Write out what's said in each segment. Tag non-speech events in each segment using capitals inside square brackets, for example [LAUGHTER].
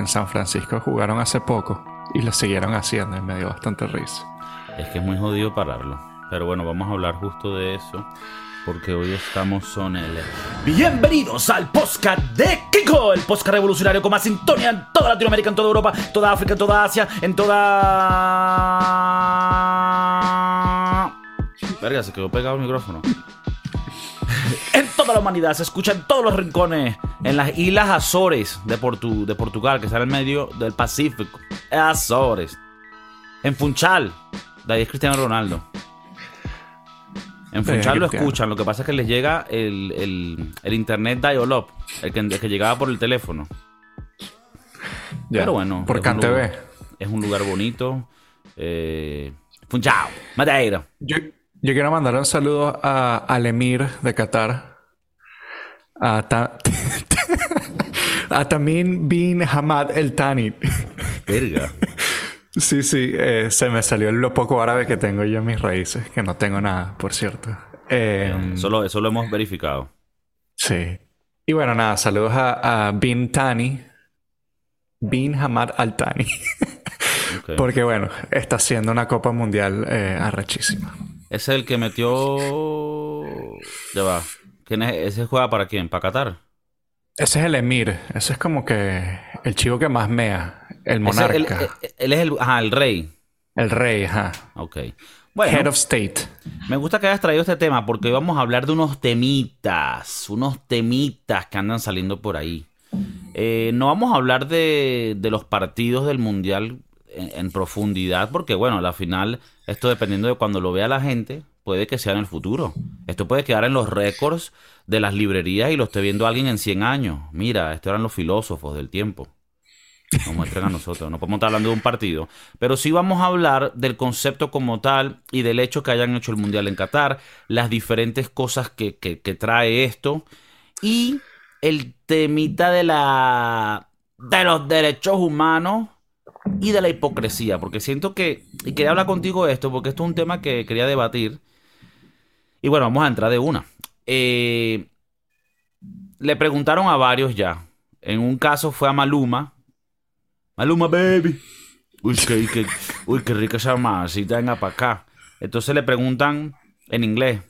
en San Francisco jugaron hace poco y lo siguieron haciendo y me dio bastante risa. Es que es muy jodido pararlo. Pero bueno, vamos a hablar justo de eso. Porque hoy estamos son el... Bienvenidos al podcast de Kiko, el podcast revolucionario con más sintonía en toda Latinoamérica, en toda Europa, toda África, en toda Asia, en toda... Verga, se quedó pegado el micrófono. en la humanidad, se escucha en todos los rincones, en las Islas Azores de, Portu de Portugal, que está en el medio del Pacífico. Azores. En Funchal, de ahí es Cristiano Ronaldo. En Funchal lo escuchan, lo que pasa es que les llega el, internet dial-up, el que, llegaba por el teléfono. Pero bueno. Por CanTV. Es un lugar bonito. Eh, Funchal, Madeira. Yo, yo quiero mandar un saludo a, al emir de Qatar. A, a [LAUGHS] Tamim bin Hamad El Tani. Verga. Sí, sí, eh, se me salió lo poco árabe que tengo yo en mis raíces, que no tengo nada, por cierto. Eh, eso, lo, hemos verificado. Sí. Y bueno, nada, saludos a, Bin Tani, Bin Hamad Al Tani. [LAUGHS] Porque bueno, está haciendo una Copa Mundial eh, arrechísima. Es el que metió. Ya va. ¿Quién es? ¿Ese juega para quién? ¿Para Qatar? Ese es el emir. Ese es como que el chico que más mea. El monarca. él, es el, ajá, el rey. El rey, ajá. Ok. Bueno, Head of State. Me gusta que hayas traído este tema porque hoy vamos a hablar de unos temitas, unos temitas que andan saliendo por ahí. Eh, no vamos a hablar de, los partidos del Mundial en, profundidad porque, bueno, a la final, esto dependiendo de cuando lo vea la gente, puede que sea en el futuro. Esto puede quedar en los récords de las librerías y lo esté viendo alguien en 100 años. Mira, estos eran los filósofos del tiempo. Nos muestran a nosotros. No podemos estar hablando de un partido. Pero sí vamos a hablar del concepto como tal y del hecho que hayan hecho el Mundial en Qatar, las diferentes cosas que, trae esto y el temita de la de los derechos humanos y de la hipocresía. Porque siento que. Y quería hablar contigo de esto, porque esto es un tema que quería debatir. Y bueno, vamos a entrar de una. Eh, le preguntaron a varios ya. En un caso fue a Maluma, Maluma, baby. Uy, qué, uy, qué rica esa masita, venga para acá. Entonces le preguntan en inglés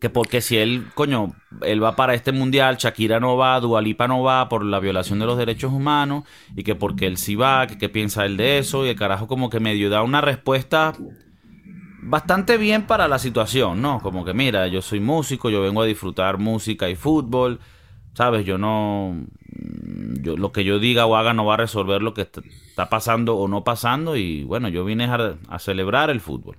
que porque si él, coño, él va para este mundial, Shakira no va, Dualipa no va por la violación de los derechos humanos y que porque él sí va, que qué piensa él de eso y el carajo como que medio da una respuesta bastante bien para la situación, ¿no? Como que mira, yo soy músico, yo vengo a disfrutar música y fútbol, ¿sabes? Yo no lo que yo diga o haga no va a resolver lo que está pasando o no pasando y bueno, yo vine a, celebrar el fútbol.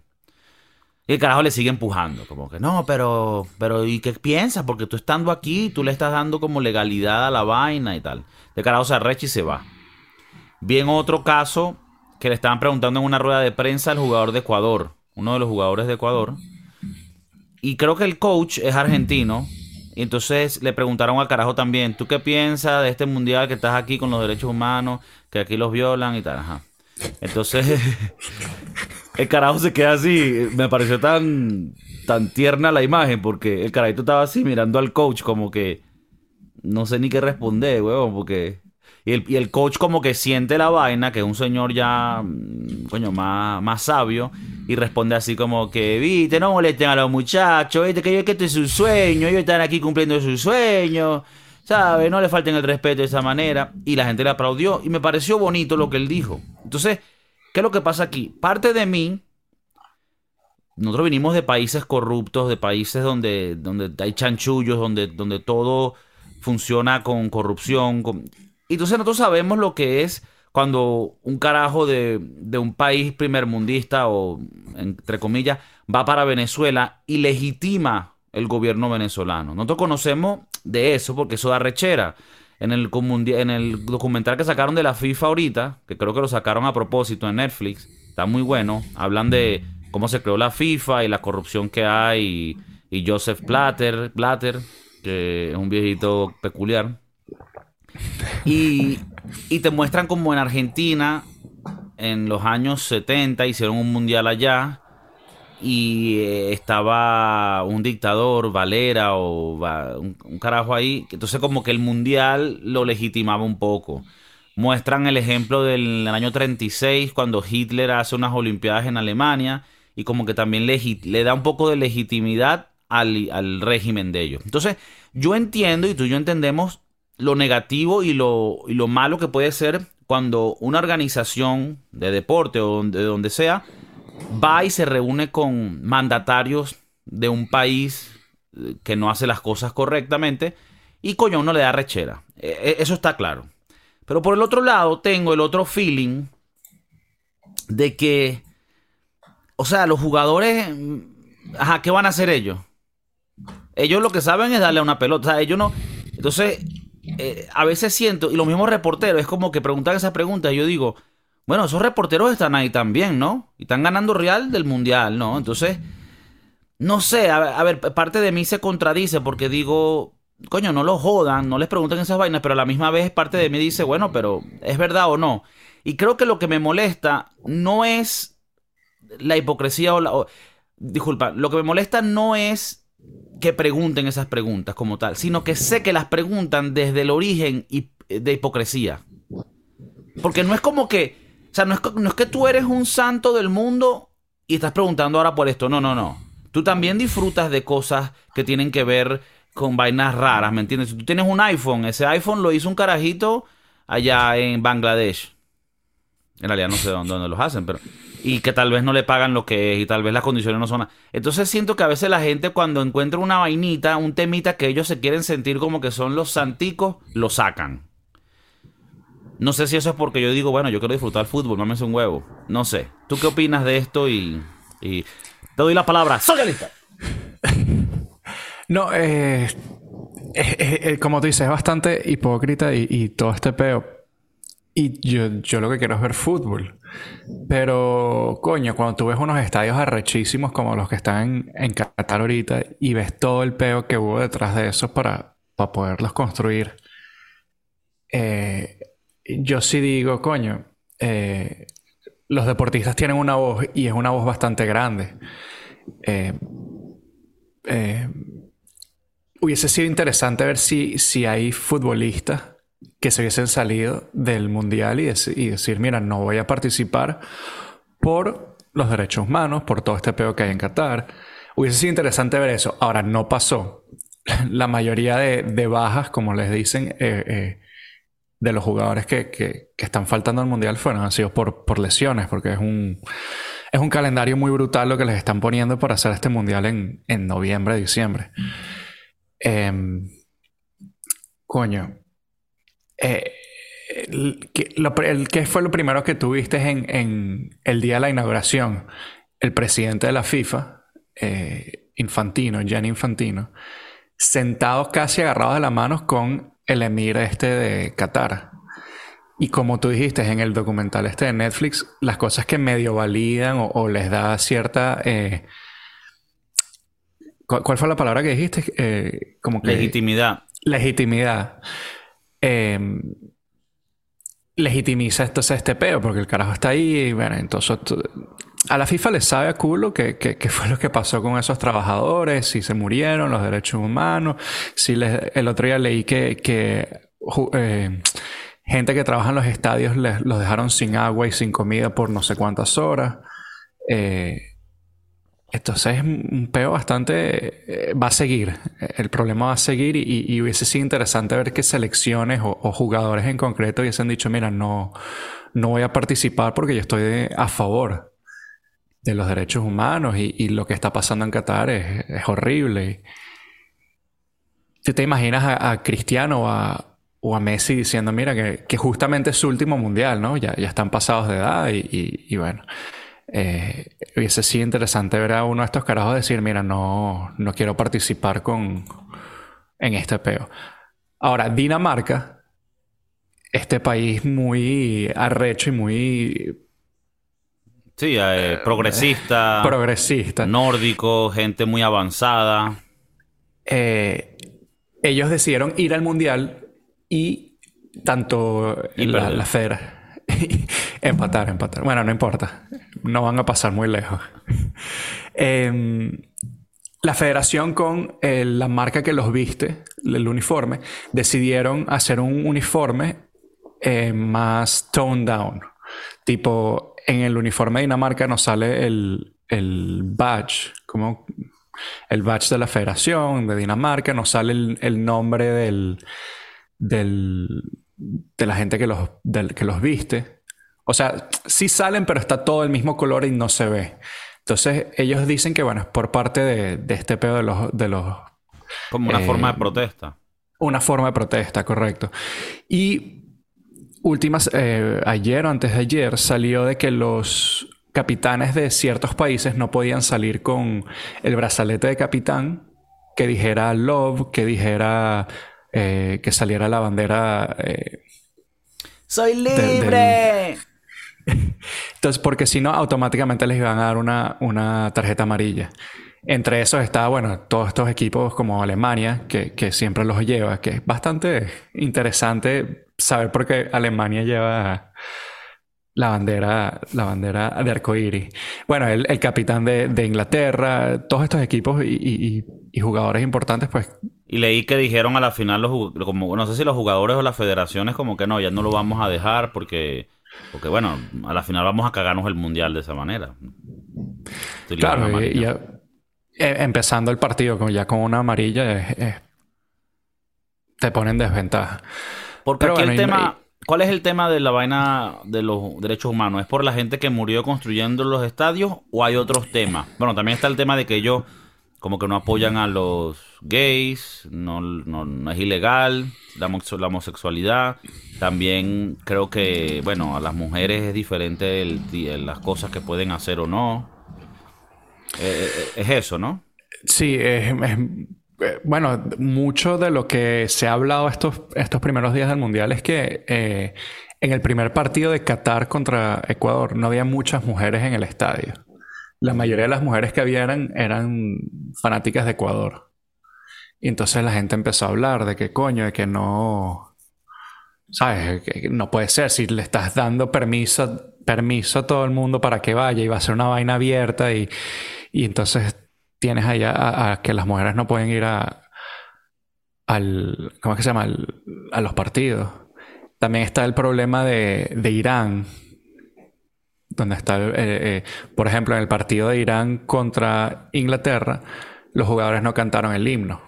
Y el carajo le sigue empujando, como que no, pero, pero ¿y qué piensas? Porque tú estando aquí, tú le estás dando como legalidad a la vaina y tal. El carajo se arrecha y se va. Bien otro caso que le estaban preguntando en una rueda de prensa al jugador de Ecuador, uno de los jugadores de Ecuador. Y creo que el coach es argentino, y entonces le preguntaron al carajo también, ¿tú qué piensas de este mundial que estás aquí con los derechos humanos, que aquí los violan y tal? Ajá. Entonces, [LAUGHS] el carajo se queda así. Me pareció tan, tan tierna la imagen porque el carajito estaba así mirando al coach como que no sé ni qué responder, huevón, porque y el, coach como que siente la vaina, que es un señor ya, mm, coño, más, más sabio, y responde así como que, viste, no molesten a los muchachos, viste, que, que esto es su sueño, ellos están aquí cumpliendo su sueño, ¿sabes? No le falten el respeto de esa manera. Y la gente le aplaudió, y me pareció bonito lo que él dijo. Entonces, ¿qué es lo que pasa aquí? Parte de mí, nosotros venimos de países corruptos, de países donde, donde hay chanchullos, donde, donde todo funciona con corrupción, con, y entonces nosotros sabemos lo que es cuando un carajo de, un país primermundista o, entre comillas, va para Venezuela y legitima el gobierno venezolano. Nosotros conocemos de eso porque eso da rechera. En el, en el documental que sacaron de la FIFA ahorita, que creo que lo sacaron a propósito en Netflix, está muy bueno. Hablan de cómo se creó la FIFA y la corrupción que hay y, y Joseph Platter, Platter, que es un viejito peculiar. Y, te muestran como en Argentina, en los años 70, hicieron un mundial allá y eh, estaba un dictador, Valera o un, carajo ahí. Entonces como que el mundial lo legitimaba un poco. Muestran el ejemplo del año 36, cuando Hitler hace unas Olimpiadas en Alemania y como que también le, da un poco de legitimidad al, al, régimen de ellos. Entonces, yo entiendo y tú y yo entendemos lo negativo y lo, y lo malo que puede ser cuando una organización de deporte o de donde sea va y se reúne con mandatarios de un país eh, que no hace las cosas correctamente y coño uno le da rechera. E, e, eso está claro. Pero por el otro lado tengo el otro feeling de que, o sea, los jugadores, mm, ajá, ¿qué van a hacer ellos? Ellos lo que saben es darle una pelota. Ellos no. Entonces, eh, a veces siento, y los mismos reporteros, es como que preguntan esas preguntas, y yo digo, bueno, esos reporteros están ahí también, ¿no? Y están ganando real del mundial, ¿no? Entonces, no sé, a, ver, parte de mí se contradice porque digo, coño, no lo jodan, no les pregunten esas vainas, pero a la misma vez parte de mí dice, bueno, pero ¿es verdad o no? Y creo que lo que me molesta no es la hipocresía o la... disculpa, lo que me molesta no es que pregunten esas preguntas como tal, sino que sé que las preguntan desde el origen de hipocresía. Porque no es como que o sea, no es, que tú eres un santo del mundo y estás preguntando ahora por esto. No, no, no. Tú también disfrutas de cosas que tienen que ver con vainas raras, ¿me entiendes? Si tú tienes un iPhone, ese iPhone lo hizo un carajito allá en Bangladesh. En realidad no sé dónde, los hacen, pero... Y que tal vez no le pagan lo que es y tal vez las condiciones no son... Entonces siento que a veces la gente cuando encuentra una vainita, un temita que ellos se quieren sentir como que son los santicos, lo sacan. No sé si eso es porque yo digo, bueno, yo quiero disfrutar el fútbol, mames un huevo. No sé. ¿Tú qué opinas de esto? Y, te doy la palabra. ¡Socialista! [LAUGHS] no, eh, como tú dices, es bastante hipócrita y, todo este peo. Y yo, yo lo que quiero es ver fútbol. Pero, coño, cuando tú ves unos estadios arrechísimos como los que están en, Qatar ahorita y ves todo el peo que hubo detrás de eso para, para poderlos construir, eh, yo sí digo, coño, eh, los deportistas tienen una voz y es una voz bastante grande. Eh, eh, hubiese sido interesante ver si, si hay futbolistas que se hubiesen salido del mundial y, decir, mira, no voy a participar por los derechos humanos, por todo este peo que hay en Qatar. Hubiese sido interesante ver eso. Ahora, no pasó. [LAUGHS] La mayoría de, bajas, como les dicen, de los jugadores que, que, están faltando al Mundial fueron, han sido por, por lesiones, porque es un, es un calendario muy brutal lo que les están poniendo para hacer este Mundial en, en noviembre, diciembre. Em, coño. Eh, el, ¿Qué fue lo primero que tuviste en, en, el día de la inauguración? El presidente de la FIFA, eh, Infantino, Gianni Infantino, sentados casi agarrados de las manos con el emir este de Qatar. Y como tú dijiste en el documental este de Netflix, las cosas que medio validan o, les da cierta... Eh, ¿cuál, fue la palabra que dijiste? Eh, como legitimidad. Legitimidad. Em, legitimiza este peo, porque el carajo está ahí y bueno, entonces a la FIFA le sabe a culo que, fue lo que pasó con esos trabajadores, si se murieron, los derechos humanos, si el otro día leí que, eh, gente que trabaja en los estadios los dejaron sin agua y sin comida por no sé cuántas horas. Eh, entonces es un peo bastante... Eh, va a seguir. El problema va a seguir y, hubiese sido interesante ver qué selecciones o, jugadores en concreto hubiesen dicho, mira, no, no voy a participar porque yo estoy a favor de los derechos humanos y, lo que está pasando en Qatar es, horrible. ¿Tú te imaginas a, Cristiano o a, Messi diciendo, mira, que, justamente es su último mundial, ¿no? Ya, ya están pasados de edad y, bueno, eh, hubiese sido interesante ver a uno de estos carajos decir, mira, no, no quiero participar con, en este peo. Ahora, Dinamarca, este país muy arrecho y muy Sí, eh, progresista. [LAUGHS] Progresista. Nórdico, gente muy avanzada. Eh, ellos decidieron ir al mundial y tanto la, la Federa. [LAUGHS] empatar, empatar. Bueno, no importa. No van a pasar muy lejos. [LAUGHS] Em, la federación con eh, la marca que los viste, el uniforme, decidieron hacer un uniforme eh, más toned down. Tipo, en el uniforme de Dinamarca nos sale el, el badge, como el badge de la Federación de Dinamarca, nos sale el, nombre del, del, de la gente que los, que los viste. O sea, sí salen, pero está todo el mismo color y no se ve. Entonces, ellos dicen que, bueno, es por parte de, este pedo de los, de los... Como una forma de eh, protesta. Una forma de protesta, correcto. Y últimas, eh, ayer o antes de ayer, salió de que los capitanes de ciertos países no podían salir con el brazalete de capitán que dijera love, que dijera eh, que saliera la bandera. Eh, ¡Soy libre! [LAUGHS] Entonces, porque si no, automáticamente les iban a dar una, una, tarjeta amarilla. Entre esos está, bueno, todos estos equipos como Alemania, que, que siempre los lleva, que es bastante interesante saber por qué Alemania lleva la bandera, la bandera de arcoíris. Bueno, el, capitán de, Inglaterra, todos estos equipos y, jugadores importantes, pues. Y leí que dijeron a la final, los, como, no sé si los jugadores o las federaciones, como que no, ya no lo vamos a dejar porque, porque bueno, a la final vamos a cagarnos el mundial de esa manera. claro, y, e, empezando el partido ya con una amarilla, te ponen desventaja. Porque aquí el tema. ¿Cuál es el tema de la vaina de los derechos humanos? ¿Es por la gente que murió construyendo los estadios o hay otros temas? Bueno, también está el tema de que ellos como que no apoyan a los gays, no, no, es ilegal la, homosexualidad. También creo que, bueno, a las mujeres es diferente las cosas que pueden hacer o no. Eh, eh, es eso, ¿no? Sí, es, eh, bueno, mucho de lo que se ha hablado estos, estos primeros días del Mundial es que eh, en el primer partido de Qatar contra Ecuador no había muchas mujeres en el estadio. La mayoría de las mujeres que había eran, fanáticas de Ecuador. Y entonces la gente empezó a hablar de que coño, de que no... ¿Sabes? Que no puede ser. Si le estás dando permiso, permiso a todo el mundo para que vaya y va a ser una vaina abierta y, y entonces tienes allá a, que las mujeres no pueden ir a al ¿cómo es que se llama? a los partidos. También está el problema de, Irán, donde está, eh, eh, por ejemplo, en el partido de Irán contra Inglaterra, los jugadores no cantaron el himno.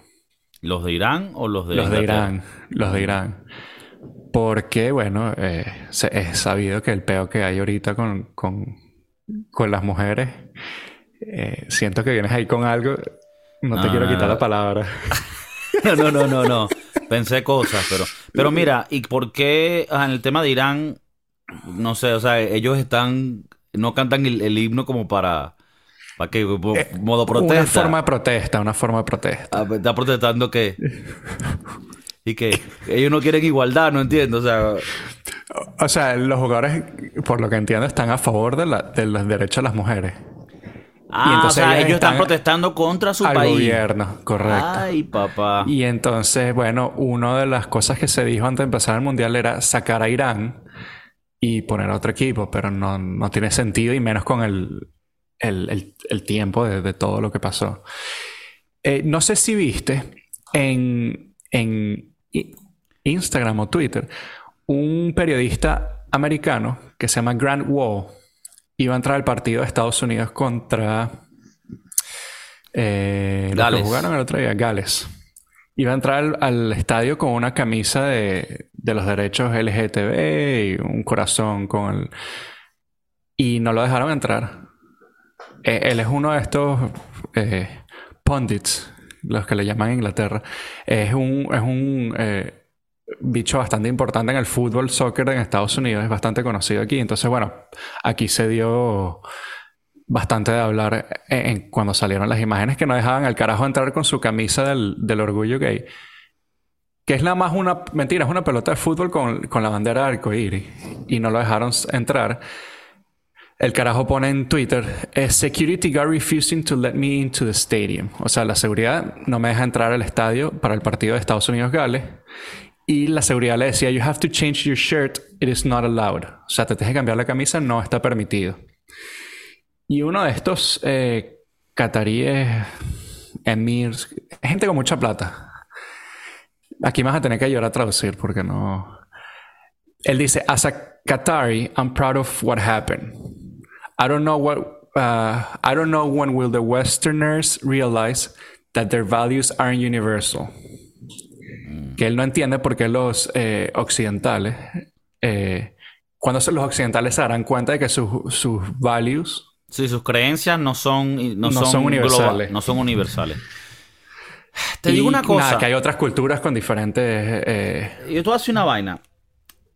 ¿Los de Irán o los de Los de Irán, los de Irán. Porque, bueno, eh, es sabido que el peo que hay ahorita con, con, con las mujeres eh, siento que vienes ahí con algo. No, te quiero quitar la palabra. [LAUGHS] no, no, no, no, no. Pensé cosas, pero. Pero mira, ¿y por qué en el tema de Irán? No sé, o sea, ellos están. No cantan el, himno como para. ¿Para qué? Eh, ¿Modo protesta? Una forma de protesta, una forma de protesta. Ah, ¿Está protestando qué? [LAUGHS] y que ellos no quieren igualdad, no entiendo, o sea... O sea, los jugadores, por lo que entiendo, están a favor de, la, de los derechos de las mujeres. Ah, entonces o sea, ellos están, protestando contra su al país. gobierno, correcto. Ay, papá. Y entonces, bueno, una de las cosas que se dijo antes de empezar el mundial era sacar a Irán y poner a otro equipo, pero no, no tiene sentido y menos con el, el, el, tiempo de, de, todo lo que pasó. Eh, no sé si viste en, en Instagram o Twitter un periodista americano que se llama Grant Wall iba a entrar al partido de Estados Unidos contra eh, los que jugaron el otro día, Gales. Iba a entrar al, estadio con una camisa de, los derechos LGTB y un corazón con el... Y no lo dejaron entrar. Eh, él es uno de estos eh, pundits, los que le llaman Inglaterra. Es un, es un eh, bicho bastante importante en el fútbol, soccer en Estados Unidos, es bastante conocido aquí. Entonces, bueno, aquí se dio bastante de hablar en, cuando salieron las imágenes que no dejaban al carajo entrar con su camisa del, orgullo gay. Que es nada más una mentira, es una pelota de fútbol con, la bandera de arcoíris. Y no lo dejaron entrar. El carajo pone en Twitter, security guard refusing to let me into the stadium. O sea, la seguridad no me deja entrar al estadio para el partido de Estados Unidos-Gales. Y la seguridad le decía, you have to change your shirt, it is not allowed. O sea, te tienes que cambiar la camisa, no está permitido. Y uno de estos eh, cataríes, emirs, gente con mucha plata. Aquí vas a tener que ayudar a traducir porque no... él dice, as a Qatari, I'm proud of what happened. I don't know what, uh, I don't know when will the Westerners realize that their values aren't universal. Mm. Que él no entiende por qué los eh, occidentales, eh, cuando los occidentales se darán cuenta de que sus, sus values... Sí, sus creencias no son, no, son, universales. no son universales. Te digo una cosa. que hay otras culturas con diferentes. Eh... Yo te voy a una vaina.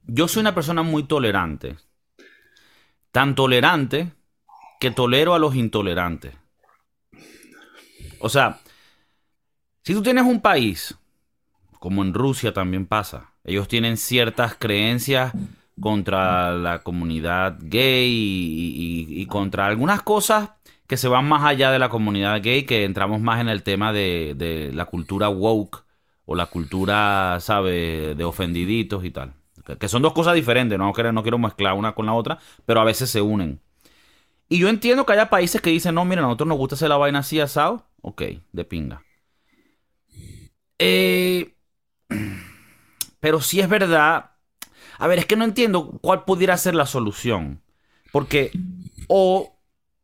Yo soy una persona muy tolerante. Tan tolerante que tolero a los intolerantes. O sea, si tú tienes un país, como en Rusia también pasa, ellos tienen ciertas creencias contra la comunidad gay y, contra algunas cosas que se van más allá de la comunidad gay, que entramos más en el tema de, la cultura woke o la cultura, ¿sabe?, de ofendiditos y tal. Que son dos cosas diferentes, no quiero, no quiero mezclar una con la otra, pero a veces se unen. Y yo entiendo que haya países que dicen, no, mira, a nosotros nos gusta hacer la vaina así asado. Ok, de pinga. Eh, [CLEARS THROAT] pero si es verdad. A ver, es que no entiendo cuál pudiera ser la solución. Porque o,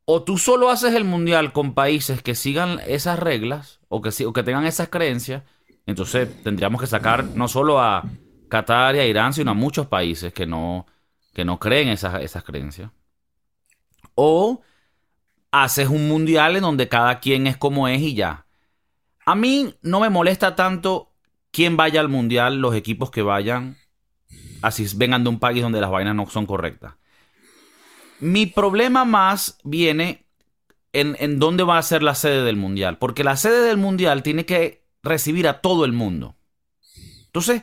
o tú solo haces el mundial con países que sigan esas reglas o que, o que tengan esas creencias. Entonces tendríamos que sacar no solo a Qatar Irán, sino a muchos países que no, que no creen esas, esas creencias. O haces un mundial en donde cada quien es como es y ya. A mí no me molesta tanto quién vaya al mundial, los equipos que vayan, así vengan de un país donde las vainas no son correctas. Mi problema más viene en, en dónde va a ser la sede del mundial, porque la sede del mundial tiene que recibir a todo el mundo. Entonces,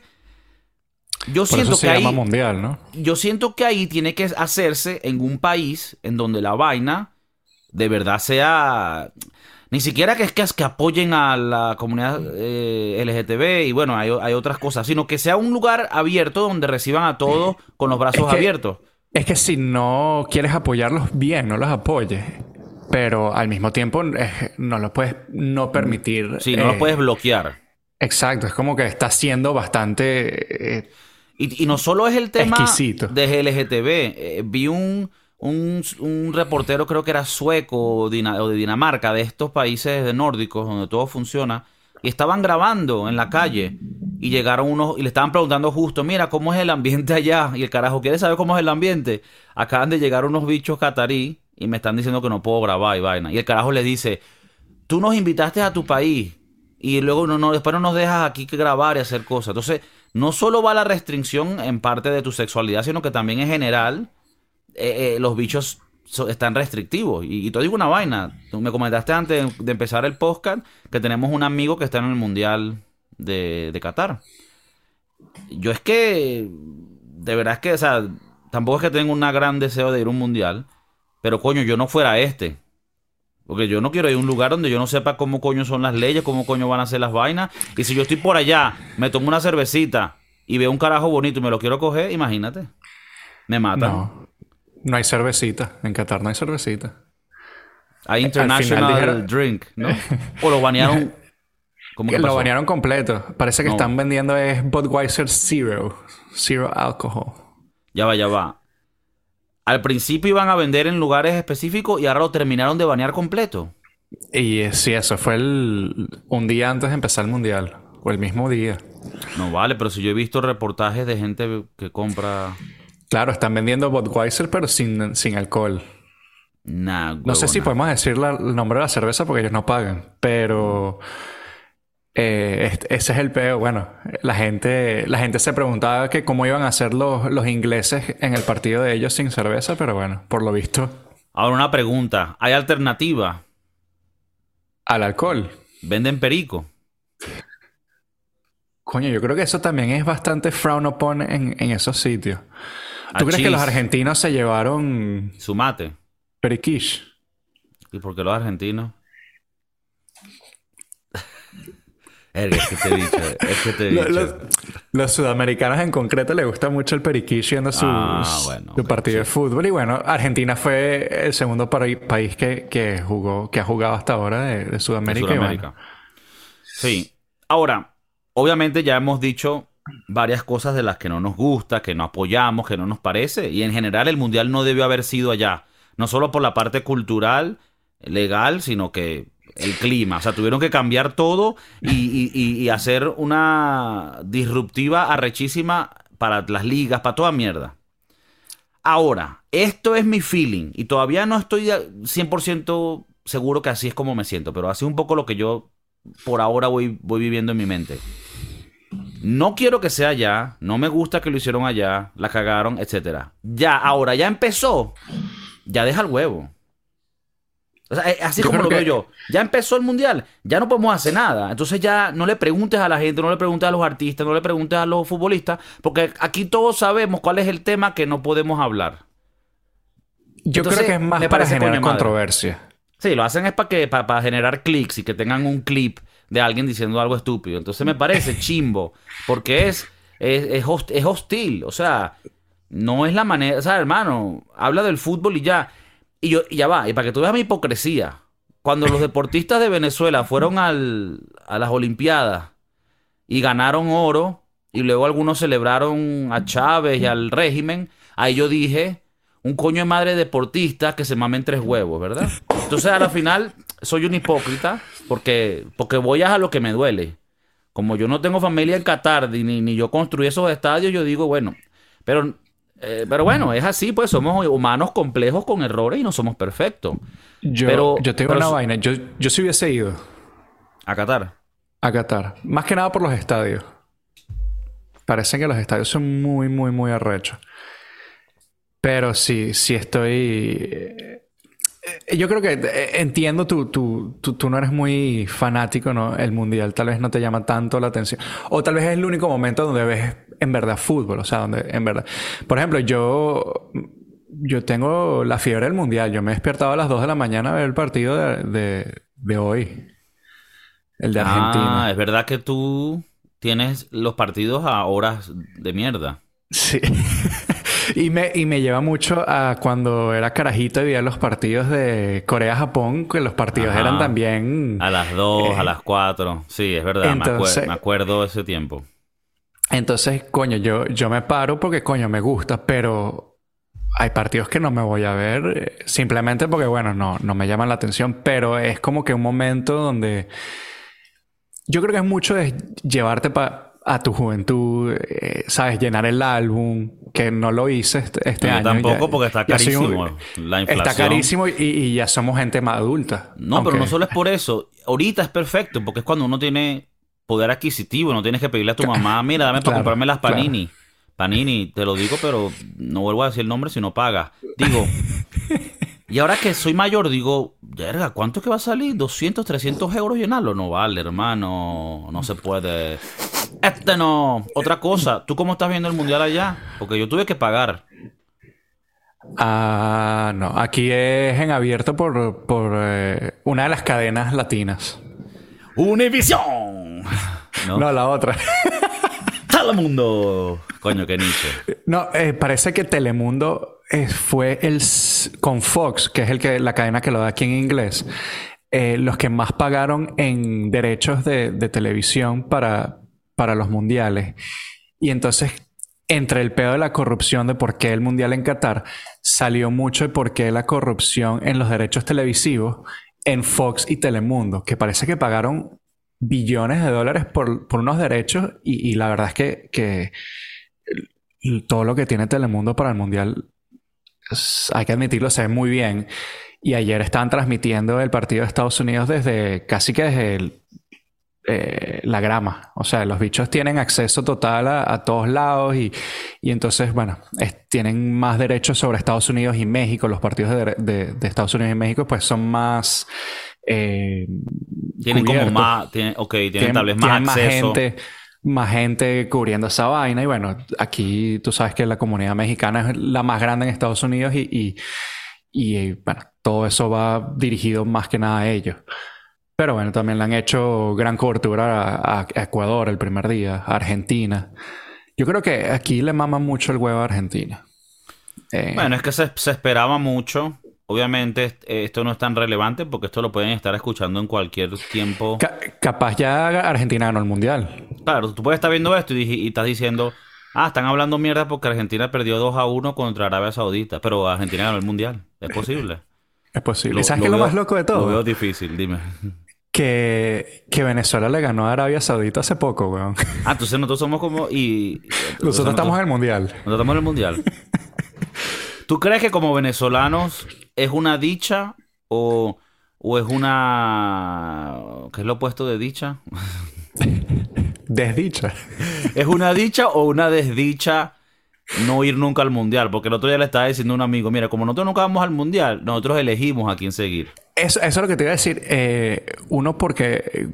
yo siento que ahí, mundial, ¿no? Yo siento que ahí tiene que hacerse en un país en donde la vaina de verdad sea ni siquiera que es que, que apoyen a la comunidad eh, LGTB y bueno, hay, otras cosas, sino que sea un lugar abierto donde reciban a todos con los brazos abiertos. Es que si no quieres apoyarlos bien, no los apoyes. Pero al mismo tiempo eh, no los puedes no permitir. Sí, no los eh, puedes bloquear. Exacto, es como que está siendo bastante y, no solo es el tema de LGTB. Eh, vi un, un, reportero, creo que era sueco o de Dinamarca, de estos países de nórdicos donde todo funciona, y estaban grabando en la calle. Y llegaron unos y le estaban preguntando justo, mira, ¿cómo es el ambiente allá? Y el carajo, ¿quiere saber cómo es el ambiente? Acaban de llegar unos bichos catarí y me están diciendo que no puedo grabar y vaina. Y el carajo le dice, tú nos invitaste a tu país y luego no, no, después no nos dejas aquí grabar y hacer cosas. Entonces, no solo va la restricción en parte de tu sexualidad, sino que también en general eh, eh, los bichos están restrictivos. Y, te digo una vaina, tú me comentaste antes de, empezar el podcast que tenemos un amigo que está en el Mundial de, de Qatar. Yo es que, de verdad es que, o sea, tampoco es que tenga un gran deseo de ir a un Mundial, pero coño, yo no fuera este. Porque yo no quiero ir a un lugar donde yo no sepa cómo coño son las leyes, cómo coño van a ser las vainas. Y si yo estoy por allá, me tomo una cervecita y veo un carajo bonito y me lo quiero coger, imagínate. Me matan. No, no hay cervecita. En Qatar no hay cervecita. Hay international drink, ¿no? [LAUGHS] O lo banearon. ¿Cómo que lo banearon completo. Parece que están vendiendo es Budweiser Zero. Zero alcohol. Ya va, ya va. Al principio iban a vender en lugares específicos y ahora lo terminaron de banear completo. Y eh, sí, eso fue el, un día antes de empezar el mundial. O el mismo día. No vale, pero si yo he visto reportajes de gente que compra. Claro, están vendiendo Budweiser, pero sin, sin alcohol. no sé si podemos decir el nombre de la cerveza porque ellos no pagan. Pero. Eh, ese es el peo. Bueno, la gente, la gente se preguntaba que cómo iban a hacer los, los ingleses en el partido de ellos sin cerveza, pero bueno, por lo visto. Ahora una pregunta. ¿Hay alternativa? Al alcohol. ¿Venden perico? Coño, yo creo que eso también es bastante frown upon en, en esos sitios. ¿Tú crees que los argentinos se llevaron... Su mate. Periquish. ¿Y por qué los argentinos? Es que te he dicho, es que te he dicho. Los, sudamericanos en concreto les gusta mucho el periquillo yendo su, ah, su partido de fútbol. Y bueno, Argentina fue el segundo país que, que, jugó, que ha jugado hasta ahora de, Sudamérica. Sí. Ahora, obviamente ya hemos dicho varias cosas de las que no nos gusta, que no apoyamos, que no nos parece. Y en general el Mundial no debió haber sido allá. No solo por la parte cultural, legal, sino que el clima. O sea, tuvieron que cambiar todo y, hacer una disruptiva arrechísima para las ligas, para toda mierda. Ahora, esto es mi feeling y todavía no estoy 100% seguro que así es como me siento, pero así un poco lo que yo por ahora voy, voy viviendo en mi mente. No quiero que sea allá, no me gusta que lo hicieron allá, la cagaron, etc. Ya, ahora ya empezó, ya deja el huevo. O sea, eh, así como lo veo yo. Ya empezó el mundial, ya no podemos hacer nada. Entonces ya no le preguntes a la gente, no le preguntes a los artistas, no le preguntes a los futbolistas, porque aquí todos sabemos cuál es el tema que no podemos hablar. Yo creo que es más para generar controversia. Sí, lo hacen es para que para, generar clics y que tengan un clip de alguien diciendo algo estúpido. Entonces me parece [LAUGHS] chimbo, porque es, es, es hostil. O sea, no es la manera. O sea, hermano, habla del fútbol y ya. Y, yo, ya va, y para que tú veas mi hipocresía, cuando los deportistas de Venezuela fueron al, a las Olimpiadas y ganaron oro, y luego algunos celebraron a Chávez y al régimen, ahí yo dije, un coño de madre deportista que se mamen tres huevos, ¿verdad? Entonces a la final soy un hipócrita porque, porque voy a lo que me duele. Como yo no tengo familia en Qatar ni, ni yo construí esos estadios, yo digo, bueno, pero eh, pero bueno, es así, pues somos humanos complejos con errores y no somos perfectos. Yo, pero, yo tengo una vaina, yo, yo sí hubiese ido. ¿A Qatar? A Qatar. Más que nada por los estadios. Parece que los estadios son muy, muy, muy arrechos. Pero sí, sí estoy eh, yo creo que eh, entiendo, tú, tú, tú, no eres muy fanático, ¿no? El mundial tal vez no te llama tanto la atención. O tal vez es el único momento donde ves en verdad fútbol, o sea, donde en verdad. Por ejemplo, yo, yo tengo la fiebre del mundial. Yo me he despertado a las 2 de la mañana a ver el partido de, de, hoy. El de Argentina. Ah, es verdad que tú tienes los partidos a horas de mierda. Sí. [LAUGHS] Y me, y me lleva mucho a cuando era carajito y veía los partidos de Corea-Japón, que los partidos eran también... A las 2, a eh, las 4. Sí, es verdad, me, me, acuerdo ese tiempo. Entonces, coño, yo, yo me paro porque, coño, me gusta, pero hay partidos que no me voy a ver eh, simplemente porque, bueno, no, no me llaman la atención, pero es como que un momento donde... Yo creo que es mucho de llevarte a tu juventud, eh, ¿sabes? Llenar el álbum, que no lo hice este, este año. Tampoco porque está carísimo. la inflación. Está carísimo y, ya somos gente más adulta. No, pero no solo es por eso. Ahorita es perfecto porque es cuando uno tiene poder adquisitivo. No tienes que pedirle a tu mamá, mira, dame para comprarme las panini. Panini, te lo digo, pero no vuelvo a decir el nombre si no paga. Digo, [LAUGHS] y ahora que soy mayor, digo, verga, ¿cuánto es que va a salir? ¿200, 300 euros llenarlo? No vale, hermano. No se puede. Este no. Otra cosa, ¿tú cómo estás viendo el mundial allá? Porque yo tuve que pagar. Ah, no. Aquí es en abierto por, por eh, una de las cadenas latinas. Univisión. No, la otra. Telemundo. Coño, qué nicho. No, eh, parece que Telemundo eh, fue el con Fox, que es el que la cadena que lo da aquí en inglés. los que más pagaron en derechos de, de televisión para, para los mundiales. Y entonces, entre el pedo de la corrupción de por qué el mundial en Qatar, salió mucho de por qué la corrupción en los derechos televisivos en Fox y Telemundo, que parece que pagaron billones de dólares por, unos derechos y, la verdad es que, que, todo lo que tiene Telemundo para el mundial, hay que admitirlo, se ve muy bien. Y ayer estaban transmitiendo el partido de Estados Unidos desde casi que desde el, eh, la grama. O sea, los bichos tienen acceso total a, todos lados y, entonces, bueno, tienen más derechos sobre Estados Unidos y México. Los partidos de, Estados Unidos y México pues son más... Eh, tienen como más, tienen, ok, tienen, tal vez más Más gente, más gente cubriendo esa vaina y bueno, aquí tú sabes que la comunidad mexicana es la más grande en Estados Unidos y, y bueno, todo eso va dirigido más que nada a ellos. Pero bueno, también le han hecho gran cobertura a, Ecuador el primer día, a Argentina. Yo creo que aquí le mama mucho el huevo a Argentina. Eh, bueno, es que se, esperaba mucho obviamente esto no es tan relevante porque esto lo pueden estar escuchando en cualquier tiempo. capaz ya Argentina ganó el mundial. Claro, tú puedes estar viendo esto y, y, estás diciendo, ah, están hablando mierda porque Argentina perdió 2 a 1 contra Arabia Saudita, pero Argentina ganó el mundial. Es posible. [LAUGHS] Es posible. ¿Sabes qué es lo más loco de todo? Lo veo difícil, dime. Que, que, Venezuela le ganó a Arabia Saudita hace poco, weón. Ah, entonces nosotros somos como... Y, [LAUGHS] nosotros estamos en el mundial. Nosotros estamos en el mundial. [LAUGHS] ¿Tú crees que como venezolanos es una dicha o, o es una... ¿Qué es lo opuesto de dicha? [LAUGHS] desdicha. ¿Es una dicha o una desdicha no ir nunca al mundial? Porque el otro día le estaba diciendo a un amigo, mira, como nosotros nunca vamos al mundial, nosotros elegimos a quién seguir. Eso, eso es lo que te iba a decir. Eh, uno porque...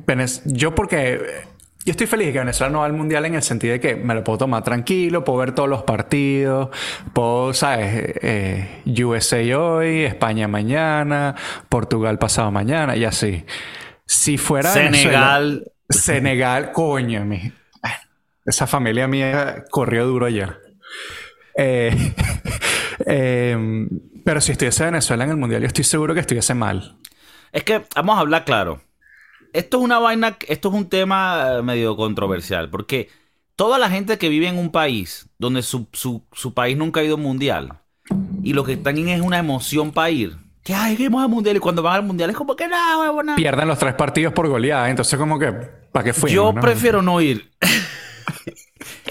Yo porque yo estoy feliz de que Venezuela no va al mundial en el sentido de que me lo puedo tomar tranquilo, puedo ver todos los partidos, puedo, ¿sabes? Eh, USA hoy, España mañana, Portugal pasado mañana y así. Si fuera Senegal. Senegal, coño, mi. Esa familia mía corrió duro ayer. Eh, [LAUGHS] em, pero si estuviese Venezuela en el mundial, yo estoy seguro que estuviese mal. Es que vamos a hablar claro esto es una vaina, esto es un tema eh, medio controversial, porque toda la gente que vive en un país donde su, país nunca ha ido mundial y lo que también es una emoción para ir, que ay, que al mundial y cuando van al mundial es como que no, no. Pierden los tres partidos por goleada, entonces como que, ¿para qué fue? [LAUGHS] Yo prefiero no ir.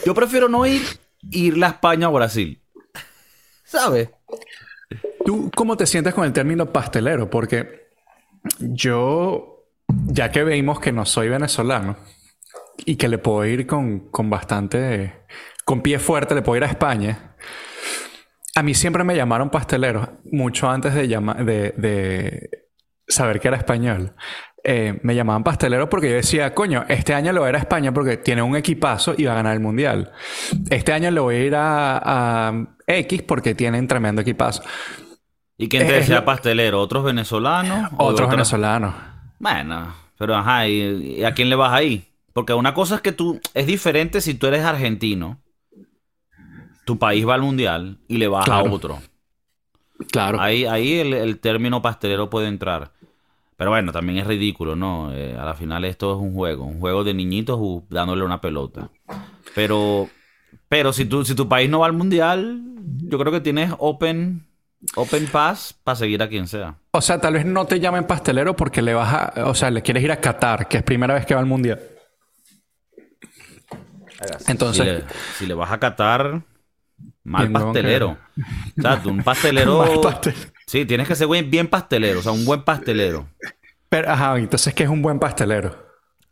Yo prefiero no ir ir a España o Brasil. ¿Sabes? ¿Tú cómo te sientes con el término pastelero? Porque yo ya que vimos que no soy venezolano y que le puedo ir con, bastante, con pie fuerte, le puedo ir a España. A mí siempre me llamaron pastelero, mucho antes de, de, saber que era español. Eh, me llamaban pastelero porque yo decía, coño, este año lo voy a ir a España porque tiene un equipazo y va a ganar el mundial. Este año lo voy a ir a, X porque tienen tremendo equipazo. ¿Y quién te decía pastelero? ¿Otros venezolanos? Otros venezolanos. Bueno, pero ajá, ¿y, a quién le vas ahí? Porque una cosa es que tú, es diferente si tú eres argentino, tu país va al mundial y le vas a otro. Claro. Ahí, ahí el, término pastelero puede entrar. Pero bueno, también es ridículo, ¿no? Eh, a la final esto es un juego, un juego de niñitos dándole una pelota. Pero, pero si, tú, si tu país no va al mundial, yo creo que tienes open Open Pass para seguir a quien sea. O sea, tal vez no te llamen pastelero porque le vas a. O sea, le quieres ir a Qatar, que es primera vez que va al mundial. Entonces. Si le, vas a Qatar, mal pastelero. O sea, tú un pastelero. [LAUGHS] Sí, tienes que ser bien pastelero, o sea, un buen pastelero. Pero, ajá, entonces, ¿qué es un buen pastelero?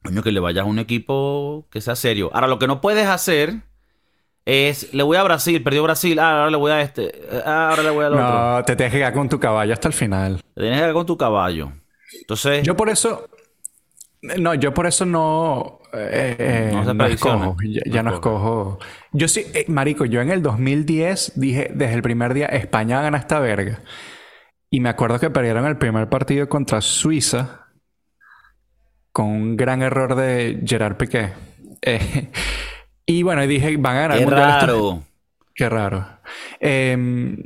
Coño, que le vayas a un equipo que sea serio. Ahora, lo que no puedes hacer es, le voy a Brasil, perdió Brasil, ah, ahora le voy a este, ah, ahora le voy al otro. No, te tienes que quedar con tu caballo hasta el final. Te tienes que quedar con tu caballo. Entonces... Yo por eso... No, yo por eso no... Eh, no, no escojo, ya, no, escojo. Yo sí, eh, marico, yo en el 2010 dije, desde el primer día, España gana esta verga. Y me acuerdo que perdieron el primer partido contra Suiza con un gran error de Gerard Piqué. Eh, y bueno, dije, van a ganar el mundial. Raro. Qué raro. Em,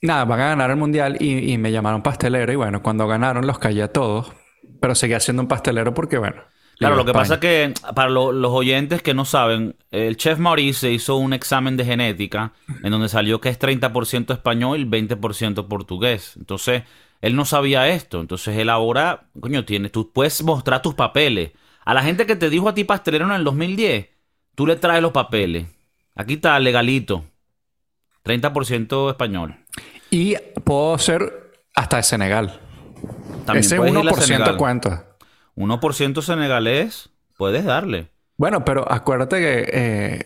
nada, van a ganar el mundial y, me llamaron pastelero. Y bueno, cuando ganaron los callé a todos. Pero seguía siendo un pastelero porque, bueno. Claro, lo que pasa es que para los oyentes que no saben, el chef Maurice hizo un examen de genética en donde salió que es 30% español y 20% portugués. Entonces, él no sabía esto. Entonces, él ahora, coño, tiene, tú puedes mostrar tus papeles. A la gente que te dijo a ti pastelero en el 2010, Tú le traes los papeles. Aquí está, legalito. 30% español. Y puedo ser hasta de Senegal. También Ese 1% cuenta. 1% senegalés, puedes darle. Bueno, pero acuérdate que eh,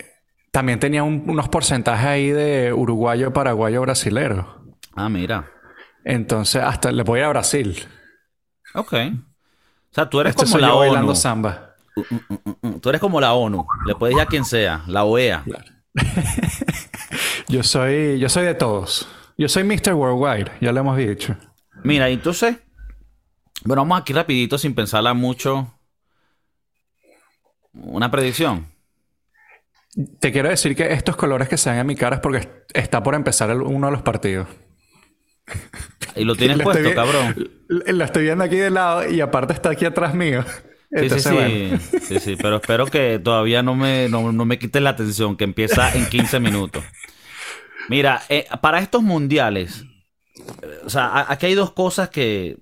también tenía unos porcentajes ahí de uruguayo, paraguayo, brasilero. Ah, mira. Entonces, hasta le voy a Brasil. Ok. O sea, tú eres como la ONU. samba. Tú eres como la ONU. Le puedes ir a quien sea. La OEA. [LAUGHS] yo soy, yo soy de todos. Yo soy Mr. Worldwide. Ya lo hemos dicho. Mira, entonces... Bueno, vamos aquí rapidito sin pensarla mucho. Una predicción. Te quiero decir que estos colores que se ven en mi cara es porque está por empezar uno de los partidos. Y lo tienes [LAUGHS] puesto, cabrón. Lo estoy viendo aquí de lado y aparte está aquí atrás mío. Sí, sí, sí. sí, sí. Pero espero que todavía no me, no, me quites la atención, que empieza en 15 minutos. Mira, eh, para estos mundiales, o sea, aquí hay dos cosas que,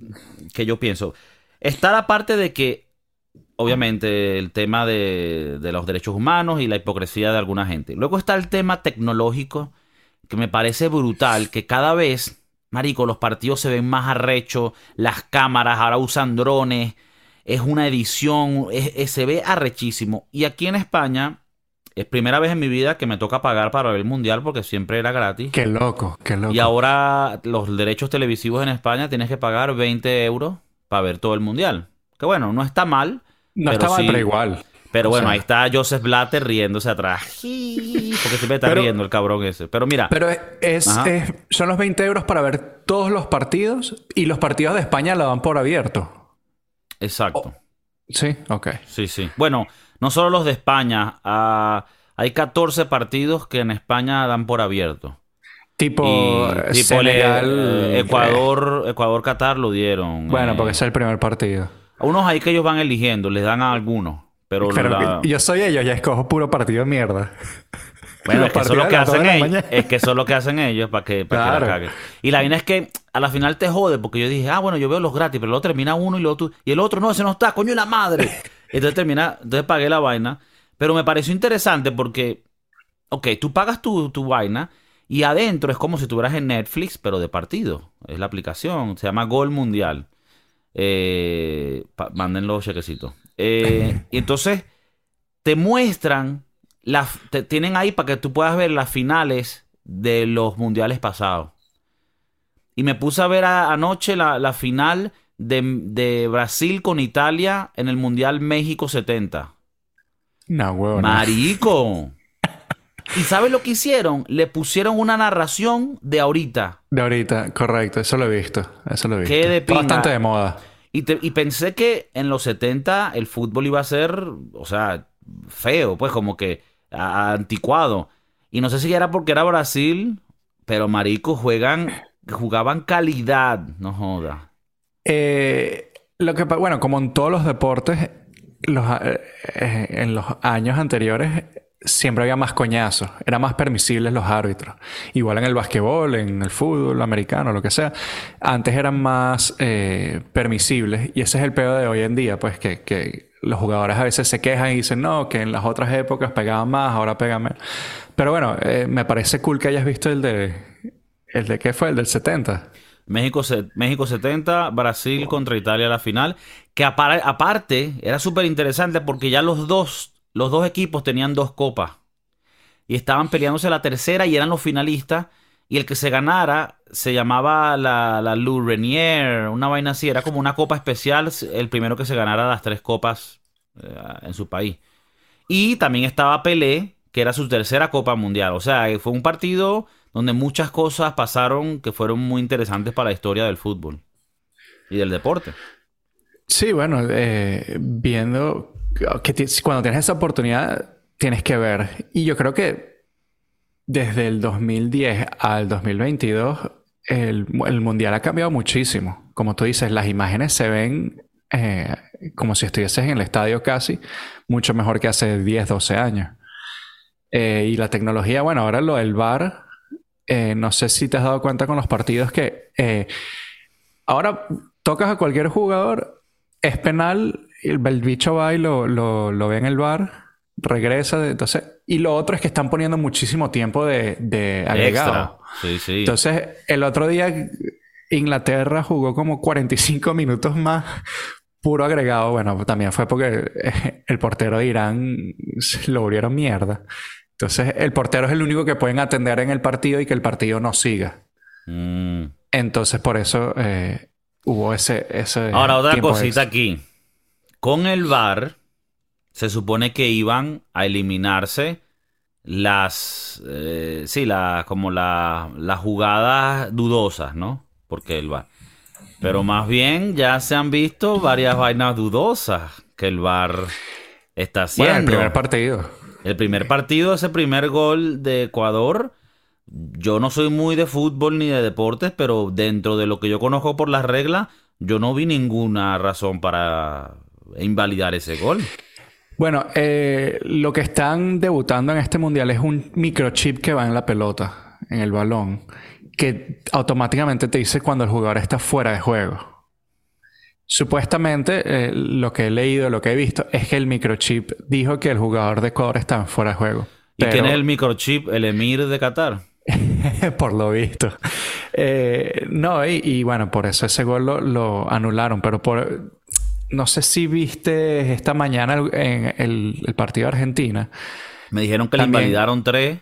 que yo pienso. Está la parte de que, obviamente, el tema de, de los derechos humanos y la hipocresía de alguna gente. Luego está el tema tecnológico, que me parece brutal, que cada vez, marico, los partidos se ven más arrechos, las cámaras ahora usan drones, es una edición, se ve arrechísimo. Y aquí en España, es primera vez en mi vida que me toca pagar para ver el mundial porque siempre era gratis. Qué loco, qué loco. Y ahora los derechos televisivos en España tienes que pagar 20 euros para ver todo el mundial. Que bueno, no está mal. No está mal, pero igual. Pero bueno, ahí está Joseph Blatter riéndose atrás. Porque siempre está riendo el cabrón ese. Pero mira. Pero es, son los 20 euros para ver todos los partidos y los partidos de España lo dan por abierto. Exacto. Oh, sí, ok. Sí, sí. Bueno, no solo los de España. Hay 14 partidos que en España dan por abierto. Tipo, Senegal, eh, Ecuador, Ecuador, Qatar lo dieron. Bueno, eh. porque es el primer partido. Unos ahí que ellos van eligiendo, les dan a algunos. Pero, yo soy ellos, ya escojo puro partido de mierda. Bueno, es que [LAUGHS] eso es lo que hacen ellos. Es que eso es lo que hacen ellos para que, para que la caguen. Y la vaina es que a la final te jode porque yo dije, ah, bueno, yo veo los gratis, pero luego termina uno y otro, y el otro no, ese no está, coño, la madre. [LAUGHS] Entonces termina, entonces pagué la vaina. Pero me pareció interesante porque, ok, tú pagas tu, tu vaina y adentro es como si estuvieras en Netflix, pero de partido. Es la aplicación, se llama Gol Mundial. Eh, manden los chequecitos. Eh, [LAUGHS] y entonces te muestran, te tienen ahí para que tú puedas ver las finales de los mundiales pasados. Y me puse a ver anoche la, final de, Brasil con Italia en el Mundial México 70. No, huevo. Marico. [LAUGHS] ¿Y sabes lo que hicieron? Le pusieron una narración de ahorita. De ahorita, correcto. Eso lo he visto. Eso lo he visto. Qué de Bastante de moda. Y, y, pensé que en los 70 el fútbol iba a ser, o sea, feo, pues como que anticuado. Y no sé si era porque era Brasil, pero marico, juegan jugaban calidad, no joda. Eh, lo que bueno, como en todos los deportes, los, eh, en los años anteriores siempre había más coñazos, eran más permisibles los árbitros. Igual en el basquetbol, en el fútbol americano, lo que sea. Antes eran más eh, permisibles y ese es el peor de hoy en día, pues que, los jugadores a veces se quejan y dicen, no, que en las otras épocas pegaban más, ahora pegan menos. Pero bueno, me parece cool que hayas visto el de ¿El de qué fue? ¿El del 70? México, México 70, Brasil contra Italia la final. Que aparte era súper interesante porque ya los dos, los dos equipos tenían dos copas. Y estaban peleándose la tercera y eran los finalistas. Y el que se ganara se llamaba la, la Lou Renier, una vaina así. Era como una copa especial, el primero que se ganara las tres copas eh, en su país. Y también estaba Pelé, que era su tercera copa mundial. O sea, fue un partido donde muchas cosas pasaron que fueron muy interesantes para la historia del fútbol y del deporte. Sí, bueno, eh, viendo que cuando tienes esa oportunidad tienes que ver. Y yo creo que desde el 2010 al 2022 el, el mundial ha cambiado muchísimo. Como tú dices, las imágenes se ven eh, como si estuvieses en el estadio casi, mucho mejor que hace 10, 12 años. Eh, y la tecnología, bueno, ahora lo del VAR eh, no sé si te has dado cuenta con los partidos que eh, ahora tocas a cualquier jugador, es penal, el, bicho va y lo, lo, ve en el bar, regresa, entonces, y lo otro es que están poniendo muchísimo tiempo de, de agregado. Sí, sí. Entonces, el otro día Inglaterra jugó como 45 minutos más puro agregado. Bueno, también fue porque el portero de Irán lo volvieron mierda. Entonces, el portero es el único que pueden atender en el partido y que el partido no siga. Mm. Entonces, por eso eh, hubo ese, ese. Ahora, otra cosita aquí. Con el VAR, se supone que iban a eliminarse las. Eh, sí, la, como las jugadas dudosas, ¿no? Porque el VAR. Pero más bien ya se han visto varias vainas dudosas que el VAR está haciendo. Bueno, el primer partido. El primer partido, ese primer gol de Ecuador, yo no soy muy de fútbol ni de deportes, pero dentro de lo que yo conozco por las reglas, yo no vi ninguna razón para invalidar ese gol. Bueno, eh, lo que están debutando en este mundial es un microchip que va en la pelota, en el balón, que automáticamente te dice cuando el jugador está fuera de juego. Supuestamente, eh, lo que he leído, lo que he visto, es que el microchip dijo que el jugador de Ecuador estaba fuera de juego. ¿Y quién es el microchip? ¿El emir de Qatar? [LAUGHS] por lo visto. Eh, no, y, bueno, por eso ese gol lo, anularon, pero por... No sé si viste esta mañana en el, partido de Argentina. Me dijeron que le invalidaron tres.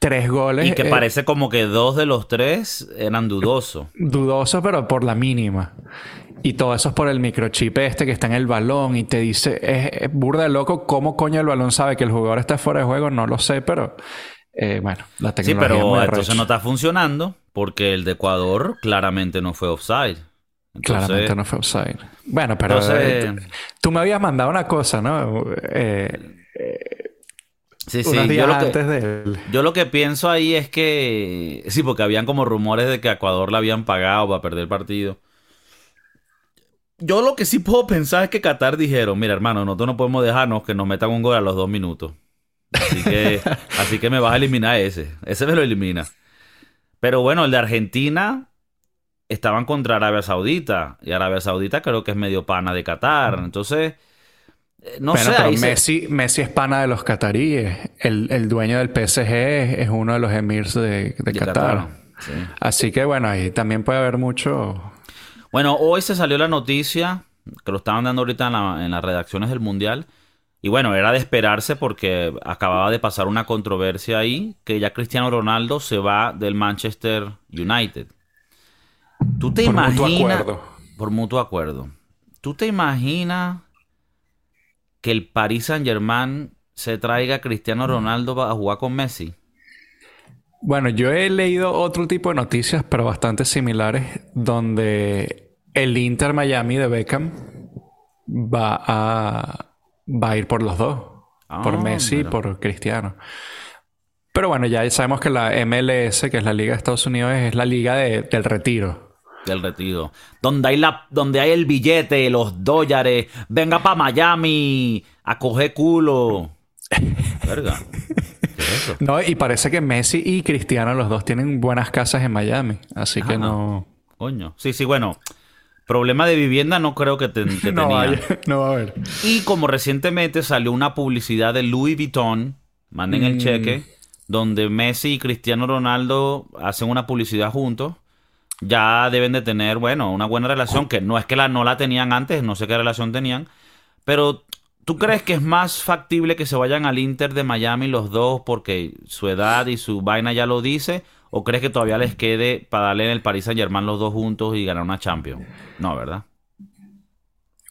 Tres goles. Y que eh, parece como que dos de los tres eran dudosos. Dudosos, pero por la mínima. Y todo eso es por el microchip este que está en el balón y te dice, es, burda de loco, ¿cómo coño el balón sabe que el jugador está fuera de juego? No lo sé, pero eh, bueno, la tecnología. Sí, pero entonces no está funcionando porque el de Ecuador claramente no fue offside. Claramente no fue offside. Bueno, pero eh, tú me habías mandado una cosa, ¿no? Eh, Sí, sí, yo lo, que, yo lo que pienso ahí es que. Sí, porque habían como rumores de que a Ecuador le habían pagado para perder el partido yo lo que sí puedo pensar es que Qatar dijeron, mira hermano, nosotros no podemos dejarnos que nos metan un gol a los dos minutos. Así que, [LAUGHS] así que me vas a eliminar ese. Ese me lo elimina. Pero bueno, el de Argentina estaban contra Arabia Saudita. Y Arabia Saudita creo que es medio pana de Qatar. Entonces, eh, no sé. Pero Messi, Messi es pana de los cataríes. El, dueño del PSG es uno de los emirs de, Qatar. Así que bueno, ahí también puede haber mucho bueno, hoy se salió la noticia, que lo estaban dando ahorita en, las redacciones del Mundial. Y bueno, era de esperarse porque acababa de pasar una controversia ahí, que ya Cristiano Ronaldo se va del Manchester United. ¿Tú te imaginas... Por mutuo acuerdo. Por mutuo acuerdo. ¿Tú te imaginas que el Paris Saint Germain se traiga a Cristiano Ronaldo a jugar con Messi? Bueno, yo he leído otro tipo de noticias, pero bastante similares, donde el Inter Miami de Beckham va a, va a ir por los dos, por ah, Messi y por Cristiano. Pero bueno, ya sabemos que la MLS, que es la Liga de Estados Unidos, es la liga del retiro. Del retiro. Donde hay, la, donde hay el billete, los dólares. Venga para Miami a coger culo. [LAUGHS] Verga. No, y parece que Messi y Cristiano, los dos tienen buenas casas en Miami. Así que no. Coño. Sí, sí, bueno. Problema de vivienda no creo que, te, [LAUGHS] no, no va a haber. Y como recientemente salió una publicidad de Louis Vuitton, manden el mm. cheque, donde Messi y Cristiano Ronaldo hacen una publicidad juntos, ya deben de tener, bueno, una buena relación, que no es que la, no la tenían antes, no sé qué relación tenían, pero ¿Tú crees que es más factible que se vayan al Inter de Miami los dos porque su edad y su vaina ya lo dice? ¿O crees que todavía les quede para darle en el Paris Saint Germain los dos juntos y ganar una Champions? No, ¿verdad?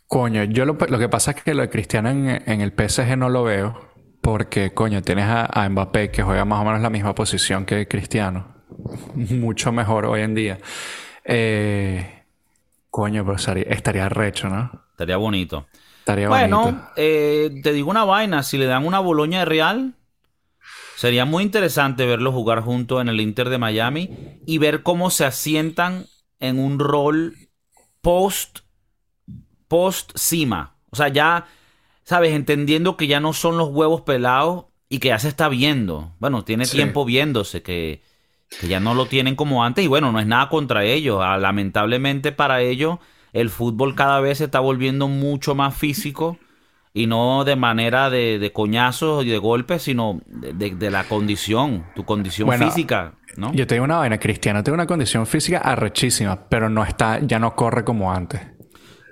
Coño, yo lo, que pasa es que lo de Cristiano en, el PSG no lo veo. Porque, coño, tienes a, Mbappé que juega más o menos la misma posición que Cristiano. Mucho mejor hoy en día. Eh, coño, pero estaría recho, ¿no? Estaría bonito bueno, eh, te digo una vaina, si le dan una Boloña de Real, sería muy interesante verlos jugar juntos en el Inter de Miami y ver cómo se asientan en un rol post post cima. O sea, ya sabes, entendiendo que ya no son los huevos pelados y que ya se está viendo. Bueno, tiene tiempo viéndose que, que ya no lo tienen como antes y bueno, no es nada contra ellos. Ah, lamentablemente para ellos el fútbol cada vez se está volviendo mucho más físico y no de manera de, coñazos y de golpes, sino de, la condición, tu condición física, ¿no? Yo tengo una vaina, Cristiano tiene una condición física arrechísima, pero no está, ya no corre como antes.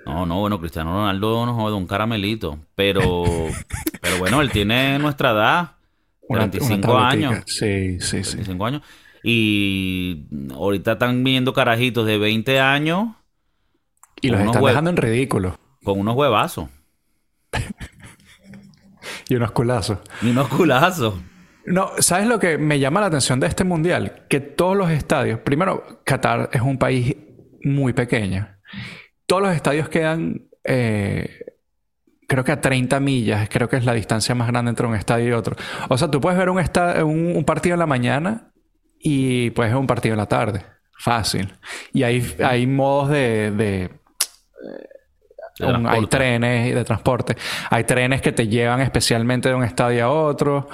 No, no, bueno, Cristiano Ronaldo no jode un caramelito, pero, [LAUGHS] pero bueno, él tiene nuestra edad, 45 años. Sí, sí, sí. 45 años. Y ahorita están viendo carajitos de 20 años y los están dejando en ridículo. Con unos huevazos. [LAUGHS] y unos culazos. Y unos culazos. No, ¿sabes lo que me llama la atención de este mundial? Que todos los estadios, primero, Qatar es un país muy pequeño. Todos los estadios quedan, eh, creo que a 30 millas, creo que es la distancia más grande entre un estadio y otro. O sea, tú puedes ver un, un partido en la mañana y pues es un partido en la tarde. Fácil. Y hay, hay modos de... de hay trenes de transporte. Hay trenes que te llevan especialmente de un estadio a otro.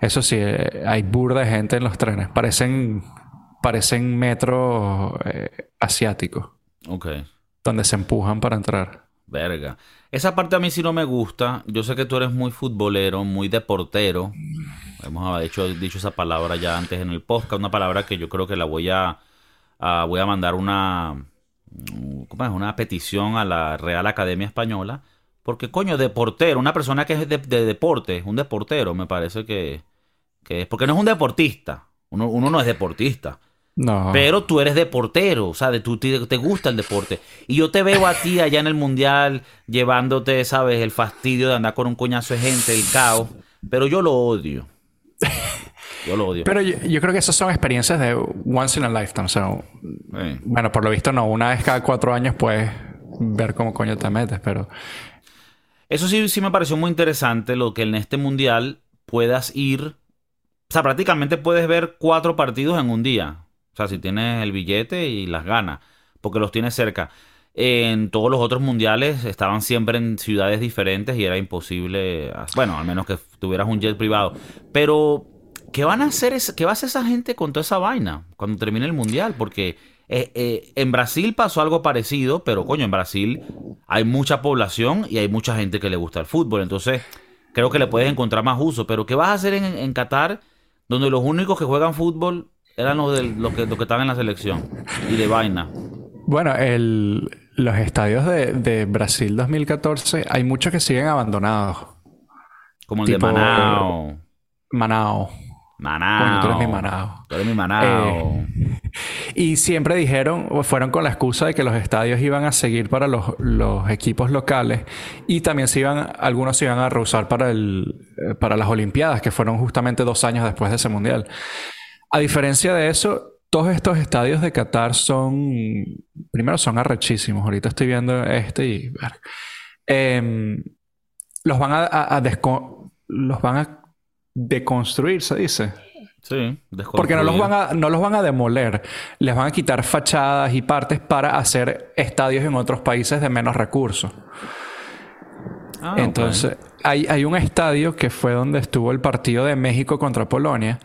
Eso sí, eh, hay burda de gente en los trenes. Parecen, parecen metros eh, asiáticos. Ok. Donde se empujan para entrar. Verga. Esa parte a mí sí no me gusta. Yo sé que tú eres muy futbolero, muy deportero. Hemos dicho, dicho esa palabra ya antes en el podcast. Una palabra que yo creo que la voy a, voy a mandar una, ¿cómo es? una petición a la Real Academia Española. Porque, coño, deportero, una persona que es de, deporte, un deportero, me parece que, que es. Porque no es un deportista. Uno, uno no es deportista. No. Pero tú eres deportero, o sea, de, tú, te, te, gusta el deporte. Y yo te veo a ti allá en el mundial llevándote, ¿sabes? El fastidio de andar con un coñazo de gente, el caos. Pero yo lo odio. Yo lo odio. Pero yo, creo que esas son experiencias de once in a lifetime. Bueno, por lo visto no. Una vez cada cuatro años puedes ver cómo coño te metes, pero... Eso sí, sí me pareció muy interesante lo que en este mundial puedas ir... O sea, prácticamente puedes ver cuatro partidos en un día. O sea, si tienes el billete y las ganas, porque los tienes cerca. En todos los otros mundiales estaban siempre en ciudades diferentes y era imposible, bueno, al menos que tuvieras un jet privado. Pero, ¿qué van a hacer? ¿Qué va a hacer esa gente con toda esa vaina cuando termine el mundial? Porque eh, eh, en Brasil pasó algo parecido, pero coño, en Brasil hay mucha población y hay mucha gente que le gusta el fútbol. Entonces, creo que le puedes encontrar más uso. Pero, ¿qué vas a hacer en, en Qatar, donde los únicos que juegan fútbol eran los, de, los, que, los que estaban en la selección y de vaina? Bueno, el, los estadios de, Brasil 2014 hay muchos que siguen abandonados. Como el de Manao. Manao. Manao. tú eres mi Manao. Tú eres mi Manao. Eh, [LAUGHS] y siempre dijeron, o fueron con la excusa de que los estadios iban a seguir para los, equipos locales y también se iban, algunos se iban a rehusar para, el, eh, para las Olimpiadas, que fueron justamente dos años después de ese mundial. A diferencia de eso, todos estos estadios de Qatar son, primero son arrechísimos, ahorita estoy viendo este y em, los van a, los van a deconstruir, se dice. Sí, Porque no los, van a, no los van a demoler, les van a quitar fachadas y partes para hacer estadios en otros países de menos recursos. Ah, Entonces, hay, hay un estadio que fue donde estuvo el partido de México contra Polonia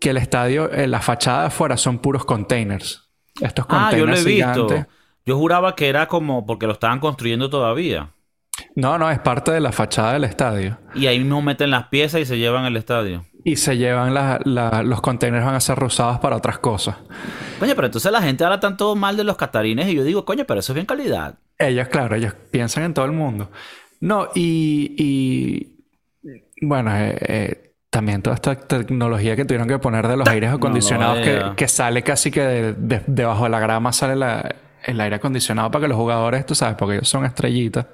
que el estadio, eh, la fachada de afuera son puros containers. Estos containers ah, yo lo he visto. Yo juraba que era como porque lo estaban construyendo todavía. No, no, es parte de la fachada del estadio. Y ahí mismo meten las piezas y se llevan el estadio. Y se llevan los containers van a ser rosados para otras cosas. Coño, pero entonces la gente habla tanto mal de los catarines y yo digo, coño, pero eso es bien calidad. Ellos, claro, ellos piensan en todo el mundo. No, y, y bueno, eh, eh también toda esta tecnología que tuvieron que poner de los aires acondicionados que, sale casi que de, debajo de la grama sale el aire acondicionado para que los jugadores, tú sabes, porque ellos son estrellitas.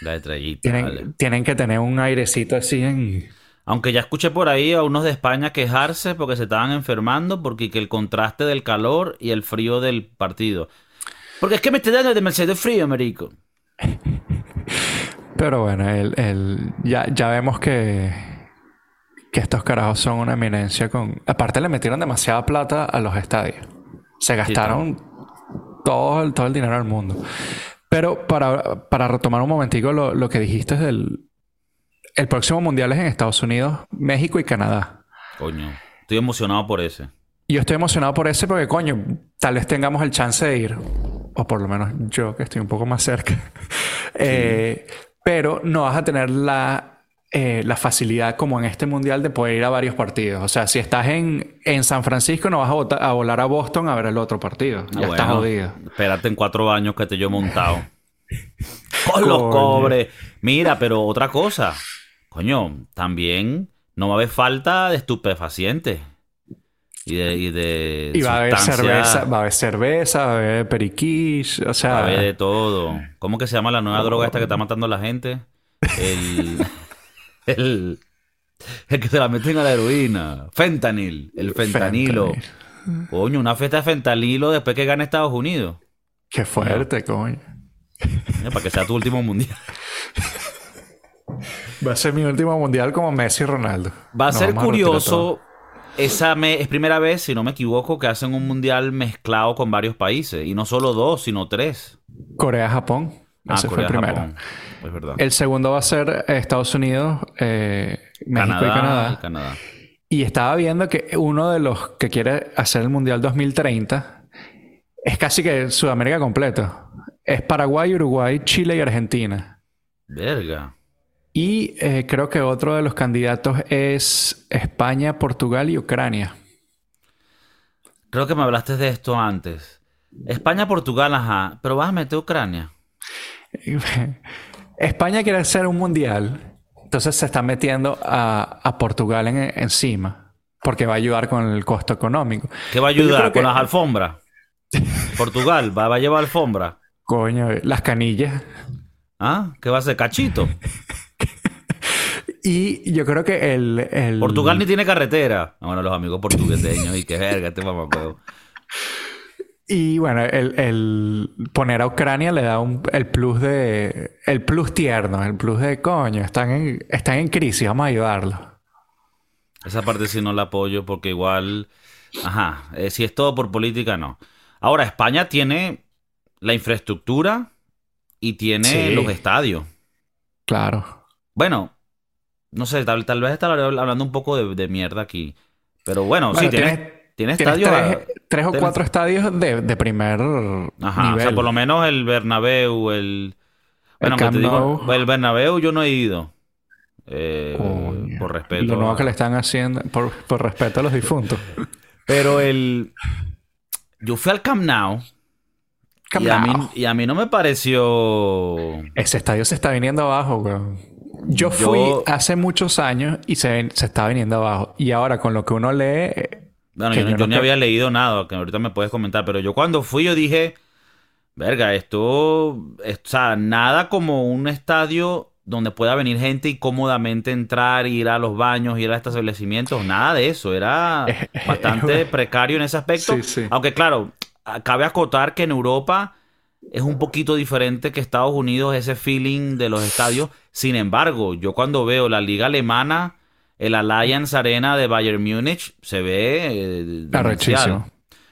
La estrellita. Tienen, tienen que tener un airecito así en... Aunque ya escuché por ahí a unos de España quejarse porque se estaban enfermando porque que el contraste del calor y el frío del partido. Porque es que me estoy dando de Mercedes frío, Américo. [LAUGHS] Pero bueno, el, ya, ya vemos que que estos carajos son una eminencia con... Aparte le metieron demasiada plata a los estadios. Se gastaron todo, el, todo el dinero del mundo. Pero para, para retomar un momentico lo, lo, que dijiste es del... El próximo mundial es en Estados Unidos, México y Canadá. Coño, estoy emocionado por ese. Yo estoy emocionado por ese porque, coño, tal vez tengamos el chance de ir. O por lo menos yo, que estoy un poco más cerca. [LAUGHS] Eh, pero no vas a tener la eh, la facilidad como en este mundial de poder ir a varios partidos. O sea, si estás en, en San Francisco no vas a, volar a Boston a ver el otro partido. Ah, ya estás jodido. Espérate en cuatro años que te yo montado. [LAUGHS] Con los cobres. Mira, pero otra cosa. Coño, también no va a haber falta de estupefacientes. Y de, y de y va a haber cerveza, va a haber cerveza, va a haber periquís, o sea... Va a haber de todo. ¿Cómo que se llama la nueva droga esta que está matando a la gente? El... [LAUGHS] El, que se la meten a la heroína. Fentanil. El fentanilo. Coño, una fiesta de fentanilo después que gane Estados Unidos. Qué fuerte, coño. Para que sea tu último mundial. Va a ser mi último mundial como Messi y Ronaldo. Va a ser curioso esa me, es primera vez, si no me equivoco, que hacen un mundial mezclado con varios países. Y no solo dos, sino tres. Corea-Japón. Ah, Ese fue el primero. Es verdad. El segundo va a ser Estados Unidos, eh, México y Canadá. y Canadá. Y estaba viendo que uno de los que quiere hacer el Mundial 2030 es casi que Sudamérica completo. Es Paraguay, Uruguay, Chile y Argentina. Verga. Y eh, creo que otro de los candidatos es España, Portugal y Ucrania. Creo que me hablaste de esto antes. España, Portugal, ajá. Pero vas a meter Ucrania. [LAUGHS] España quiere hacer un mundial, entonces se está metiendo a, a Portugal en- encima, porque va a ayudar con el costo económico. ¿Qué va a ayudar? que- Con las alfombras. [LAUGHS] Portugal, va, va a llevar alfombra. Coño, las canillas. ¿Ah? ¿Qué va a hacer? Cachito. [LAUGHS] Y yo creo que el... el- Portugal ni tiene carretera. Ah, Bueno, los amigos portugueseños y qué verga este mamacuevo. Y bueno, el, el poner a Ucrania le da un- el plus de... El plus tierno, el plus de coño. Están en, están en crisis, vamos a ayudarlos. Esa parte sí no la apoyo porque igual... Ajá. eh, si es todo por política, no. Ahora, España tiene la infraestructura y tiene Sí. los estadios. Claro. Bueno, no sé, tal, tal vez estaré hablando un poco de, de mierda aquí. Pero bueno, Bueno, sí, tiene, tienes- tiene estadios... tres, o cuatro estadios de, de primer Ajá, nivel. o sea, por lo menos el Bernabéu, el... Bueno, El te digo, el Bernabéu yo no he ido. Eh, Coño. por respeto. Lo nuevo a- que le están haciendo, por, por respeto a los difuntos. Pero el... Yo fui al Camp Nou Camp y, a mí, y a mí no me pareció... Ese estadio se está viniendo abajo, weón. Yo fui Yo- hace muchos años y se, se está viniendo abajo. Y ahora con lo que uno lee... Bueno, yo, no- yo ni había leído nada, que ahorita me puedes comentar, pero yo cuando fui yo dije, verga, esto, es- o sea, nada como un estadio donde pueda venir gente y cómodamente entrar, ir a los baños, ir a estos establecimientos, nada de eso, era [LAUGHS] bastante precario en ese aspecto, Sí, sí. aunque claro, cabe acotar que en Europa es un poquito diferente que Estados Unidos, ese feeling de los estadios, sin embargo, yo cuando veo la liga alemana, el Allianz Arena de Bayern Múnich se ve eh.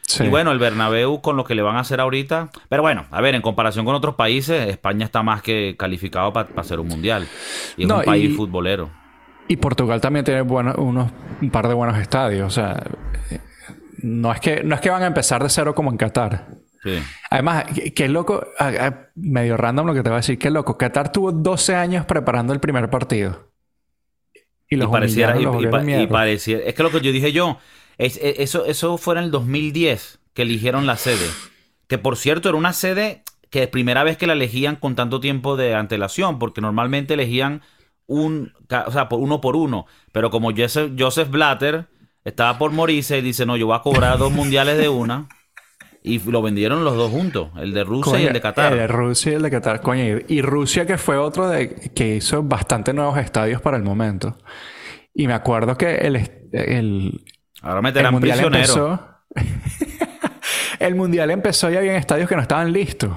Sí. Y bueno, el Bernabéu con lo que le van a hacer ahorita. Pero bueno, a ver, en comparación con otros países, España está más que calificado para hacer un mundial. Y es No, un país y- futbolero. Y Portugal también tiene unos, un par de buenos estadios. O sea, no es, que, no es que van a empezar de cero como en Qatar. Sí. Además, qué, loco, medio random lo que te voy a decir, qué loco. Qatar tuvo 12 años preparando el primer partido. Y pareciera, y, los y volvieron pa- y mierda. pareciera. Es que lo que yo dije yo, es, es- eso, eso fue en el 2010 que eligieron la sede. Que por cierto era una sede que es primera vez que la elegían con tanto tiempo de antelación, porque normalmente elegían un, o sea, por uno por uno. Pero como Joseph, Joseph Blatter estaba por morirse y dice, no, yo voy a cobrar dos mundiales de una. Y lo vendieron los dos juntos, el de Rusia y el de Qatar. El de Rusia y el de Qatar. Coño, y- y Rusia que fue otro de que hizo bastante nuevos estadios para el momento. Y me acuerdo que el, el, Ahora el meterán mundial prisioneros. empezó. [LAUGHS] el mundial empezó y había estadios que no estaban listos.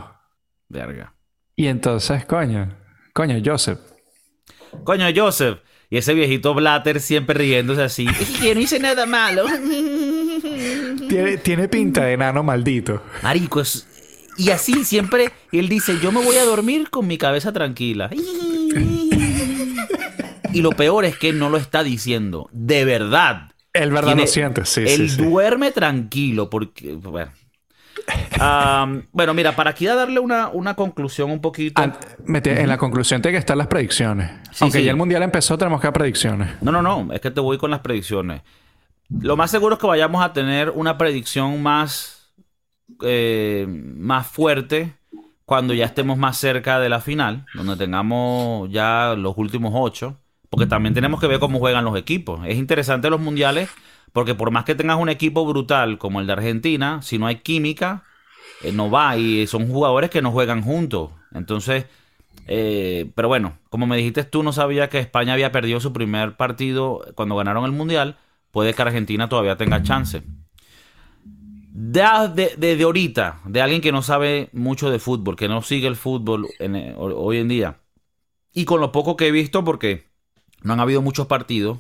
Verga. Y entonces, coño, coño, Joseph. Coño, Joseph. Y ese viejito Blatter siempre riéndose así. [LAUGHS] Es que no hice nada malo. [LAUGHS] Tiene, tiene pinta de enano maldito. Marico, es- Y así siempre él dice, yo me voy a dormir con mi cabeza tranquila. [LAUGHS] Y lo peor es que no lo está diciendo. De verdad. El verdad Tiene- lo siente, sí, él sí, sí. duerme tranquilo porque... Bueno. Mira, para aquí darle una, una conclusión un poquito... An- En la conclusión tiene que estar las predicciones. Sí, Aunque ya el mundial empezó, tenemos que dar predicciones. No, no, no, es que te voy con las predicciones. Lo más seguro es que vayamos a tener una predicción más, eh, más fuerte cuando ya estemos más cerca de la final, donde tengamos ya los últimos ocho, porque también tenemos que ver cómo juegan los equipos. Es interesante los mundiales, porque por más que tengas un equipo brutal como el de Argentina, si no hay química, eh, no va y son jugadores que no juegan juntos. Entonces, eh, pero bueno, como me dijiste tú, no sabía que España había perdido su primer partido cuando ganaron el Mundial. Puede que Argentina todavía tenga chance. De, de- desde ahorita, de alguien que no sabe mucho de fútbol, que no sigue el fútbol eh, ho- hoy en día, y con lo poco que he visto, porque no han habido muchos partidos,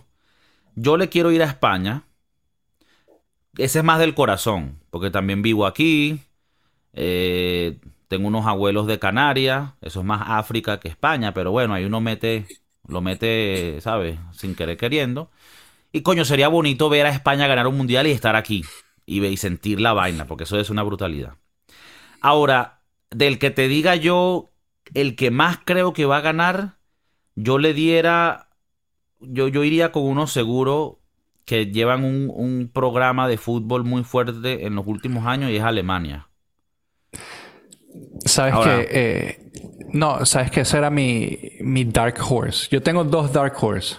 yo le quiero ir a España ese es más del corazón, porque también vivo aquí. Eh, tengo unos abuelos de Canarias, eso es más África que España, pero bueno, ahí uno mete, lo mete, ¿sabes? Sin querer queriendo. Y coño, sería bonito ver a España ganar un mundial y estar aquí y, y sentir la vaina, porque eso es una brutalidad. Ahora, del que te diga yo, el que más creo que va a ganar, yo le diera, yo, yo iría con uno seguro que llevan un, un programa de fútbol muy fuerte en los últimos años y es Alemania. Sabes que. Eh, no, sabes que ese era mi, mi Dark Horse. Yo tengo dos Dark Horse.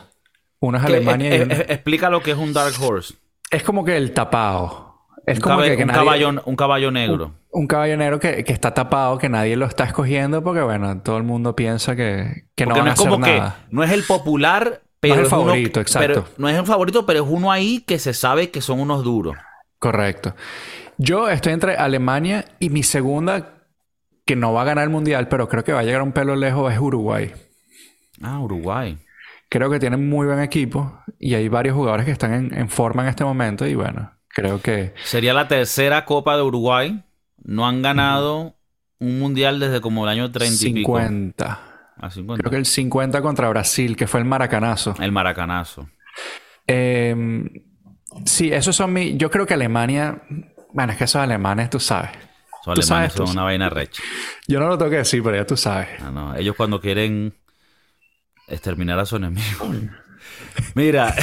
Uno es Alemania y. explica lo que es un Dark Horse. Es como que el tapado. Es un como que, un, caballo, un caballo negro. Un, caballo negro que, que, está tapado, que nadie lo está escogiendo porque, bueno, todo el mundo piensa que, que no van no es a hacer como nada. Que no es el popular, pero. No es el favorito, exacto. no es el favorito, pero es uno ahí que se sabe que son unos duros. Correcto. Yo estoy entre Alemania y mi segunda que no va a ganar el mundial, pero creo que va a llegar un pelo lejos, es Uruguay. Ah, Uruguay. Creo que tienen muy buen equipo y hay varios jugadores que están en, forma en este momento y bueno, creo que... Sería la tercera Copa de Uruguay. No han ganado un mundial desde como el año 30 y 50. Ah, 50. Creo que el 50 contra Brasil, que fue el maracanazo. El maracanazo. Em, sí, esos son mis... Yo creo que Alemania... Bueno, es que esos alemanes, tú sabes. Son alemanes, son una vaina recha. Yo no lo tengo que decir, pero ya tú sabes. No, Ellos cuando quieren exterminar a su enemigo. Mira.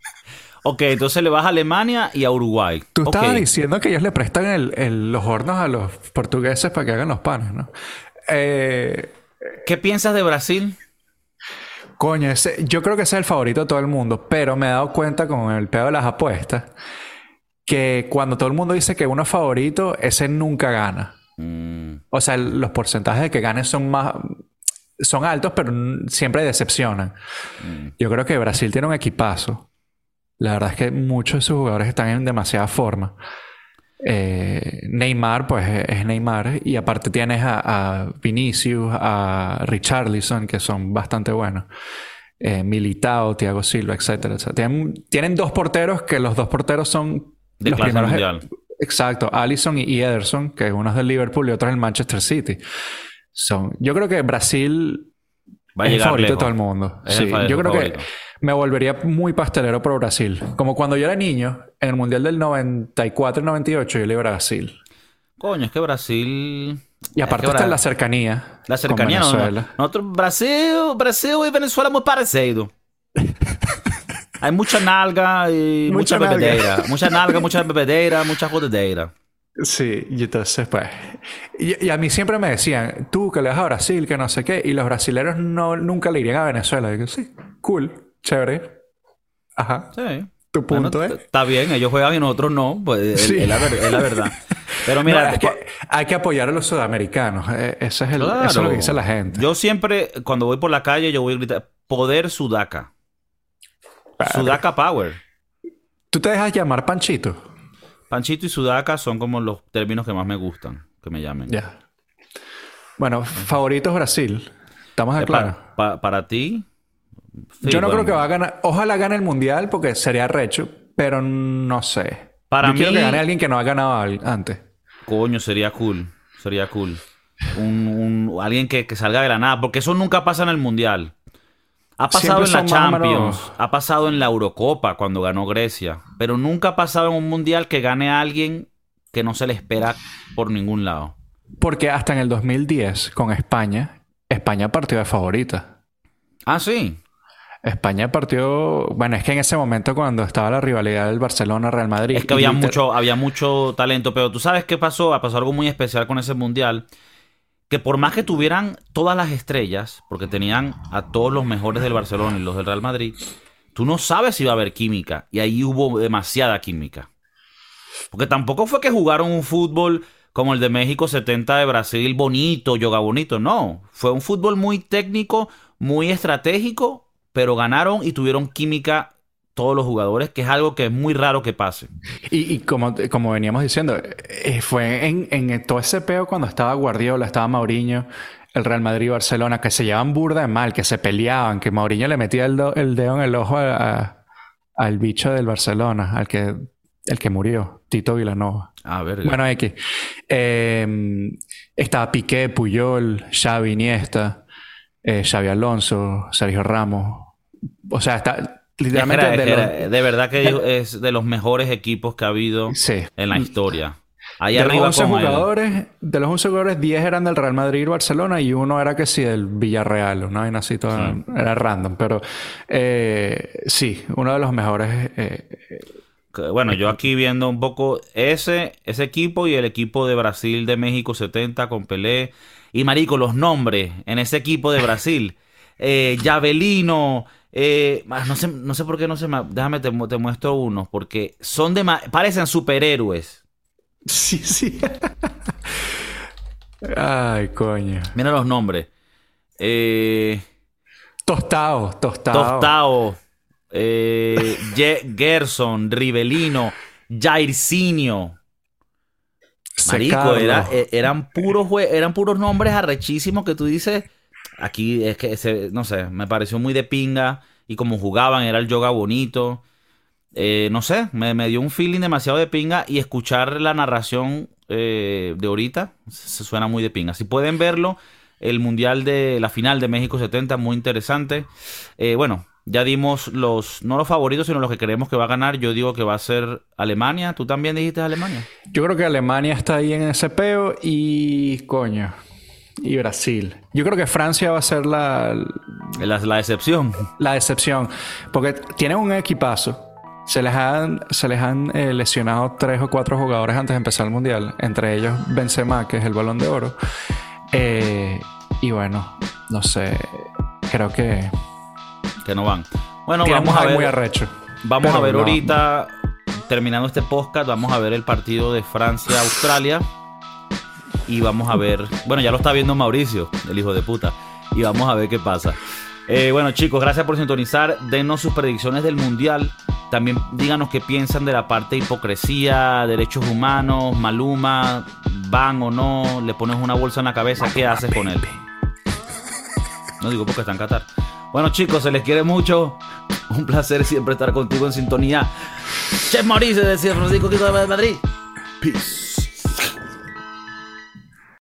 [LAUGHS] ok, entonces le vas a Alemania y a Uruguay. Tú estabas diciendo que ellos le prestan los hornos a los portugueses para que hagan los panes, ¿no? Eh, ¿Qué piensas de Brasil? Coño, yo creo que ese es el favorito de todo el mundo, pero me he dado cuenta con el pedo de las apuestas que cuando todo el mundo dice que uno es favorito, ese nunca gana. Mm. O sea, los porcentajes de que gane son más son altos, pero siempre decepcionan. Mm. Yo creo que Brasil tiene un equipazo. La verdad es que muchos de sus jugadores están en demasiada forma. Eh, Neymar, pues es Neymar. Y aparte tienes a, Vinicius, a Richarlison, que son bastante buenos. Eh, Militao, Thiago Silva, etcétera, Tienen, tienen, dos porteros que los dos porteros son de los primeros, mundial. Exacto, Allison y Ederson, que uno es del Liverpool y otro es del Manchester City. Son, yo creo que Brasil Va a es el favorito de todo el mundo. sí, yo creo que me volvería muy pastelero por Brasil. Como cuando yo era niño, en el Mundial del 94 y 98, yo le iba a Brasil. Coño, es que Brasil... Y aparte está la cercanía. La cercanía, no, Nosotros, Brasil, Brasil y Venezuela muy parecido. [LAUGHS] Hay mucha nalga y mucha, bebedera. Mucha nalga, mucha bebedera, mucha jodedeira. Sí, y entonces pues... Y, a mí siempre me decían, tú que le vas a Brasil, que no sé qué, y los brasileños no, nunca le irían a Venezuela. Y digo, sí, cool, chévere. Ajá. Sí. Tu punto es... Está bien, ellos juegan y nosotros no, pues sí. es, la, verdad. Pero mira, [LAUGHS] que hay que apoyar a los sudamericanos. Eh, eso es, el, eso es lo que dice la gente. Yo siempre, cuando voy por la calle, yo voy a gritar, poder sudaca. Sudaca Power. ¿Tú te dejas llamar Panchito? Panchito y Sudaca son como los términos que más me gustan que me llamen. Ya. Bueno, favoritos Brasil. ¿Estamos de claro? Para, ti. Yo no creo que va a ganar. Ojalá gane el mundial porque sería recho, pero no sé. Para Yo mí. Quiero que gane alguien que no ha ganado antes. Coño, sería cool. Sería cool. Un, alguien que, que salga de la nada. Porque eso nunca pasa en el mundial. Ha pasado en la Champions, ha pasado en la Eurocopa cuando ganó Grecia, pero nunca ha pasado en un mundial que gane a alguien que no se le espera por ningún lado. Porque hasta en el 2010 con España, España partió de favorita. Ah, sí. España partió, bueno, es que en ese momento cuando estaba la rivalidad del Barcelona-Real Madrid. Es que había mucho, había mucho talento, pero tú sabes qué pasó, pasó algo muy especial con ese mundial que por más que tuvieran todas las estrellas, porque tenían a todos los mejores del Barcelona y los del Real Madrid, tú no sabes si va a haber química. Y ahí hubo demasiada química. Porque tampoco fue que jugaron un fútbol como el de México 70 de Brasil, bonito, yoga bonito. No, fue un fútbol muy técnico, muy estratégico, pero ganaron y tuvieron química todos los jugadores, que es algo que es muy raro que pase. Y, como, como veníamos diciendo, eh, fue en, en, todo ese peo cuando estaba Guardiola, estaba Mauriño, el Real Madrid y Barcelona, que se llevaban burda de mal, que se peleaban, que Mauriño le metía el, el dedo en el ojo al bicho del Barcelona, al que el que murió, Tito Vilanova. Ah. Bueno, X. Eh, estaba Piqué, Puyol, Xavi, Iniesta, eh, Xavi Alonso, Sergio Ramos. O sea, está literalmente... de, de, verdad que es de los mejores equipos que ha habido en la historia. Ahí de arriba los 11 jugadores, de los 11 jugadores, 10 eran del Real Madrid y Barcelona y uno era que sí del Villarreal, ¿no? Y así todo era random, pero eh, sí, uno de los mejores eh, bueno, yo aquí viendo un poco ese, ese equipo y el equipo de Brasil de México 70 con Pelé. Y marico, los nombres en ese equipo de Brasil. [LAUGHS] Eh, Javelino. Eh, no, sé, no sé por qué no se me... Déjame, te, te muestro unos. Porque son de... Parecen superhéroes. Sí, sí. [LAUGHS] Ay, coño. Mira los nombres. Eh... Tostado, tostado. Tostado eh, [LAUGHS] Gerson, Rivelino, Jairzinho. Marico, eh, eran, puros eran puros nombres arrechísimos que tú dices. Aquí es que, no sé, me pareció muy de pinga. Y como jugaban, era el yoga bonito. Eh, no sé, me, dio un feeling demasiado de pinga. Y escuchar la narración eh, de ahorita se suena muy de pinga. Si pueden verlo, el mundial de la final de México 70, muy interesante. bueno, ya dimos los, no los favoritos, sino los que creemos que va a ganar. Yo digo que va a ser Alemania. ¿Tú también dijiste Alemania? Yo creo que Alemania está ahí en ese peo y coño. Y Brasil. Yo creo que Francia va a ser la... La, la excepción. La excepción. Porque tienen un equipazo. Se les han, se les han eh, lesionado tres o cuatro jugadores antes de empezar el Mundial. Entre ellos Benzema, que es el balón de oro. Eh, y bueno, no sé. Creo que que no van. Bueno, vamos a ver. Muy arrecho. Vamos a ver ahorita, terminando este podcast, vamos a ver el partido de Francia-Australia. Y vamos a ver. Bueno, ya lo está viendo Mauricio, el hijo de puta. Y vamos a ver qué pasa. Eh, bueno, chicos, gracias por sintonizar. Denos sus predicciones del mundial. También díganos qué piensan de la parte de hipocresía, derechos humanos, Maluma, van o no, le pones una bolsa en la cabeza, ¿qué haces con él? No digo porque está en Qatar. Bueno, chicos, se les quiere mucho. Un placer siempre estar contigo en sintonía. Chef Mauricio de San Francisco, de Madrid. Peace.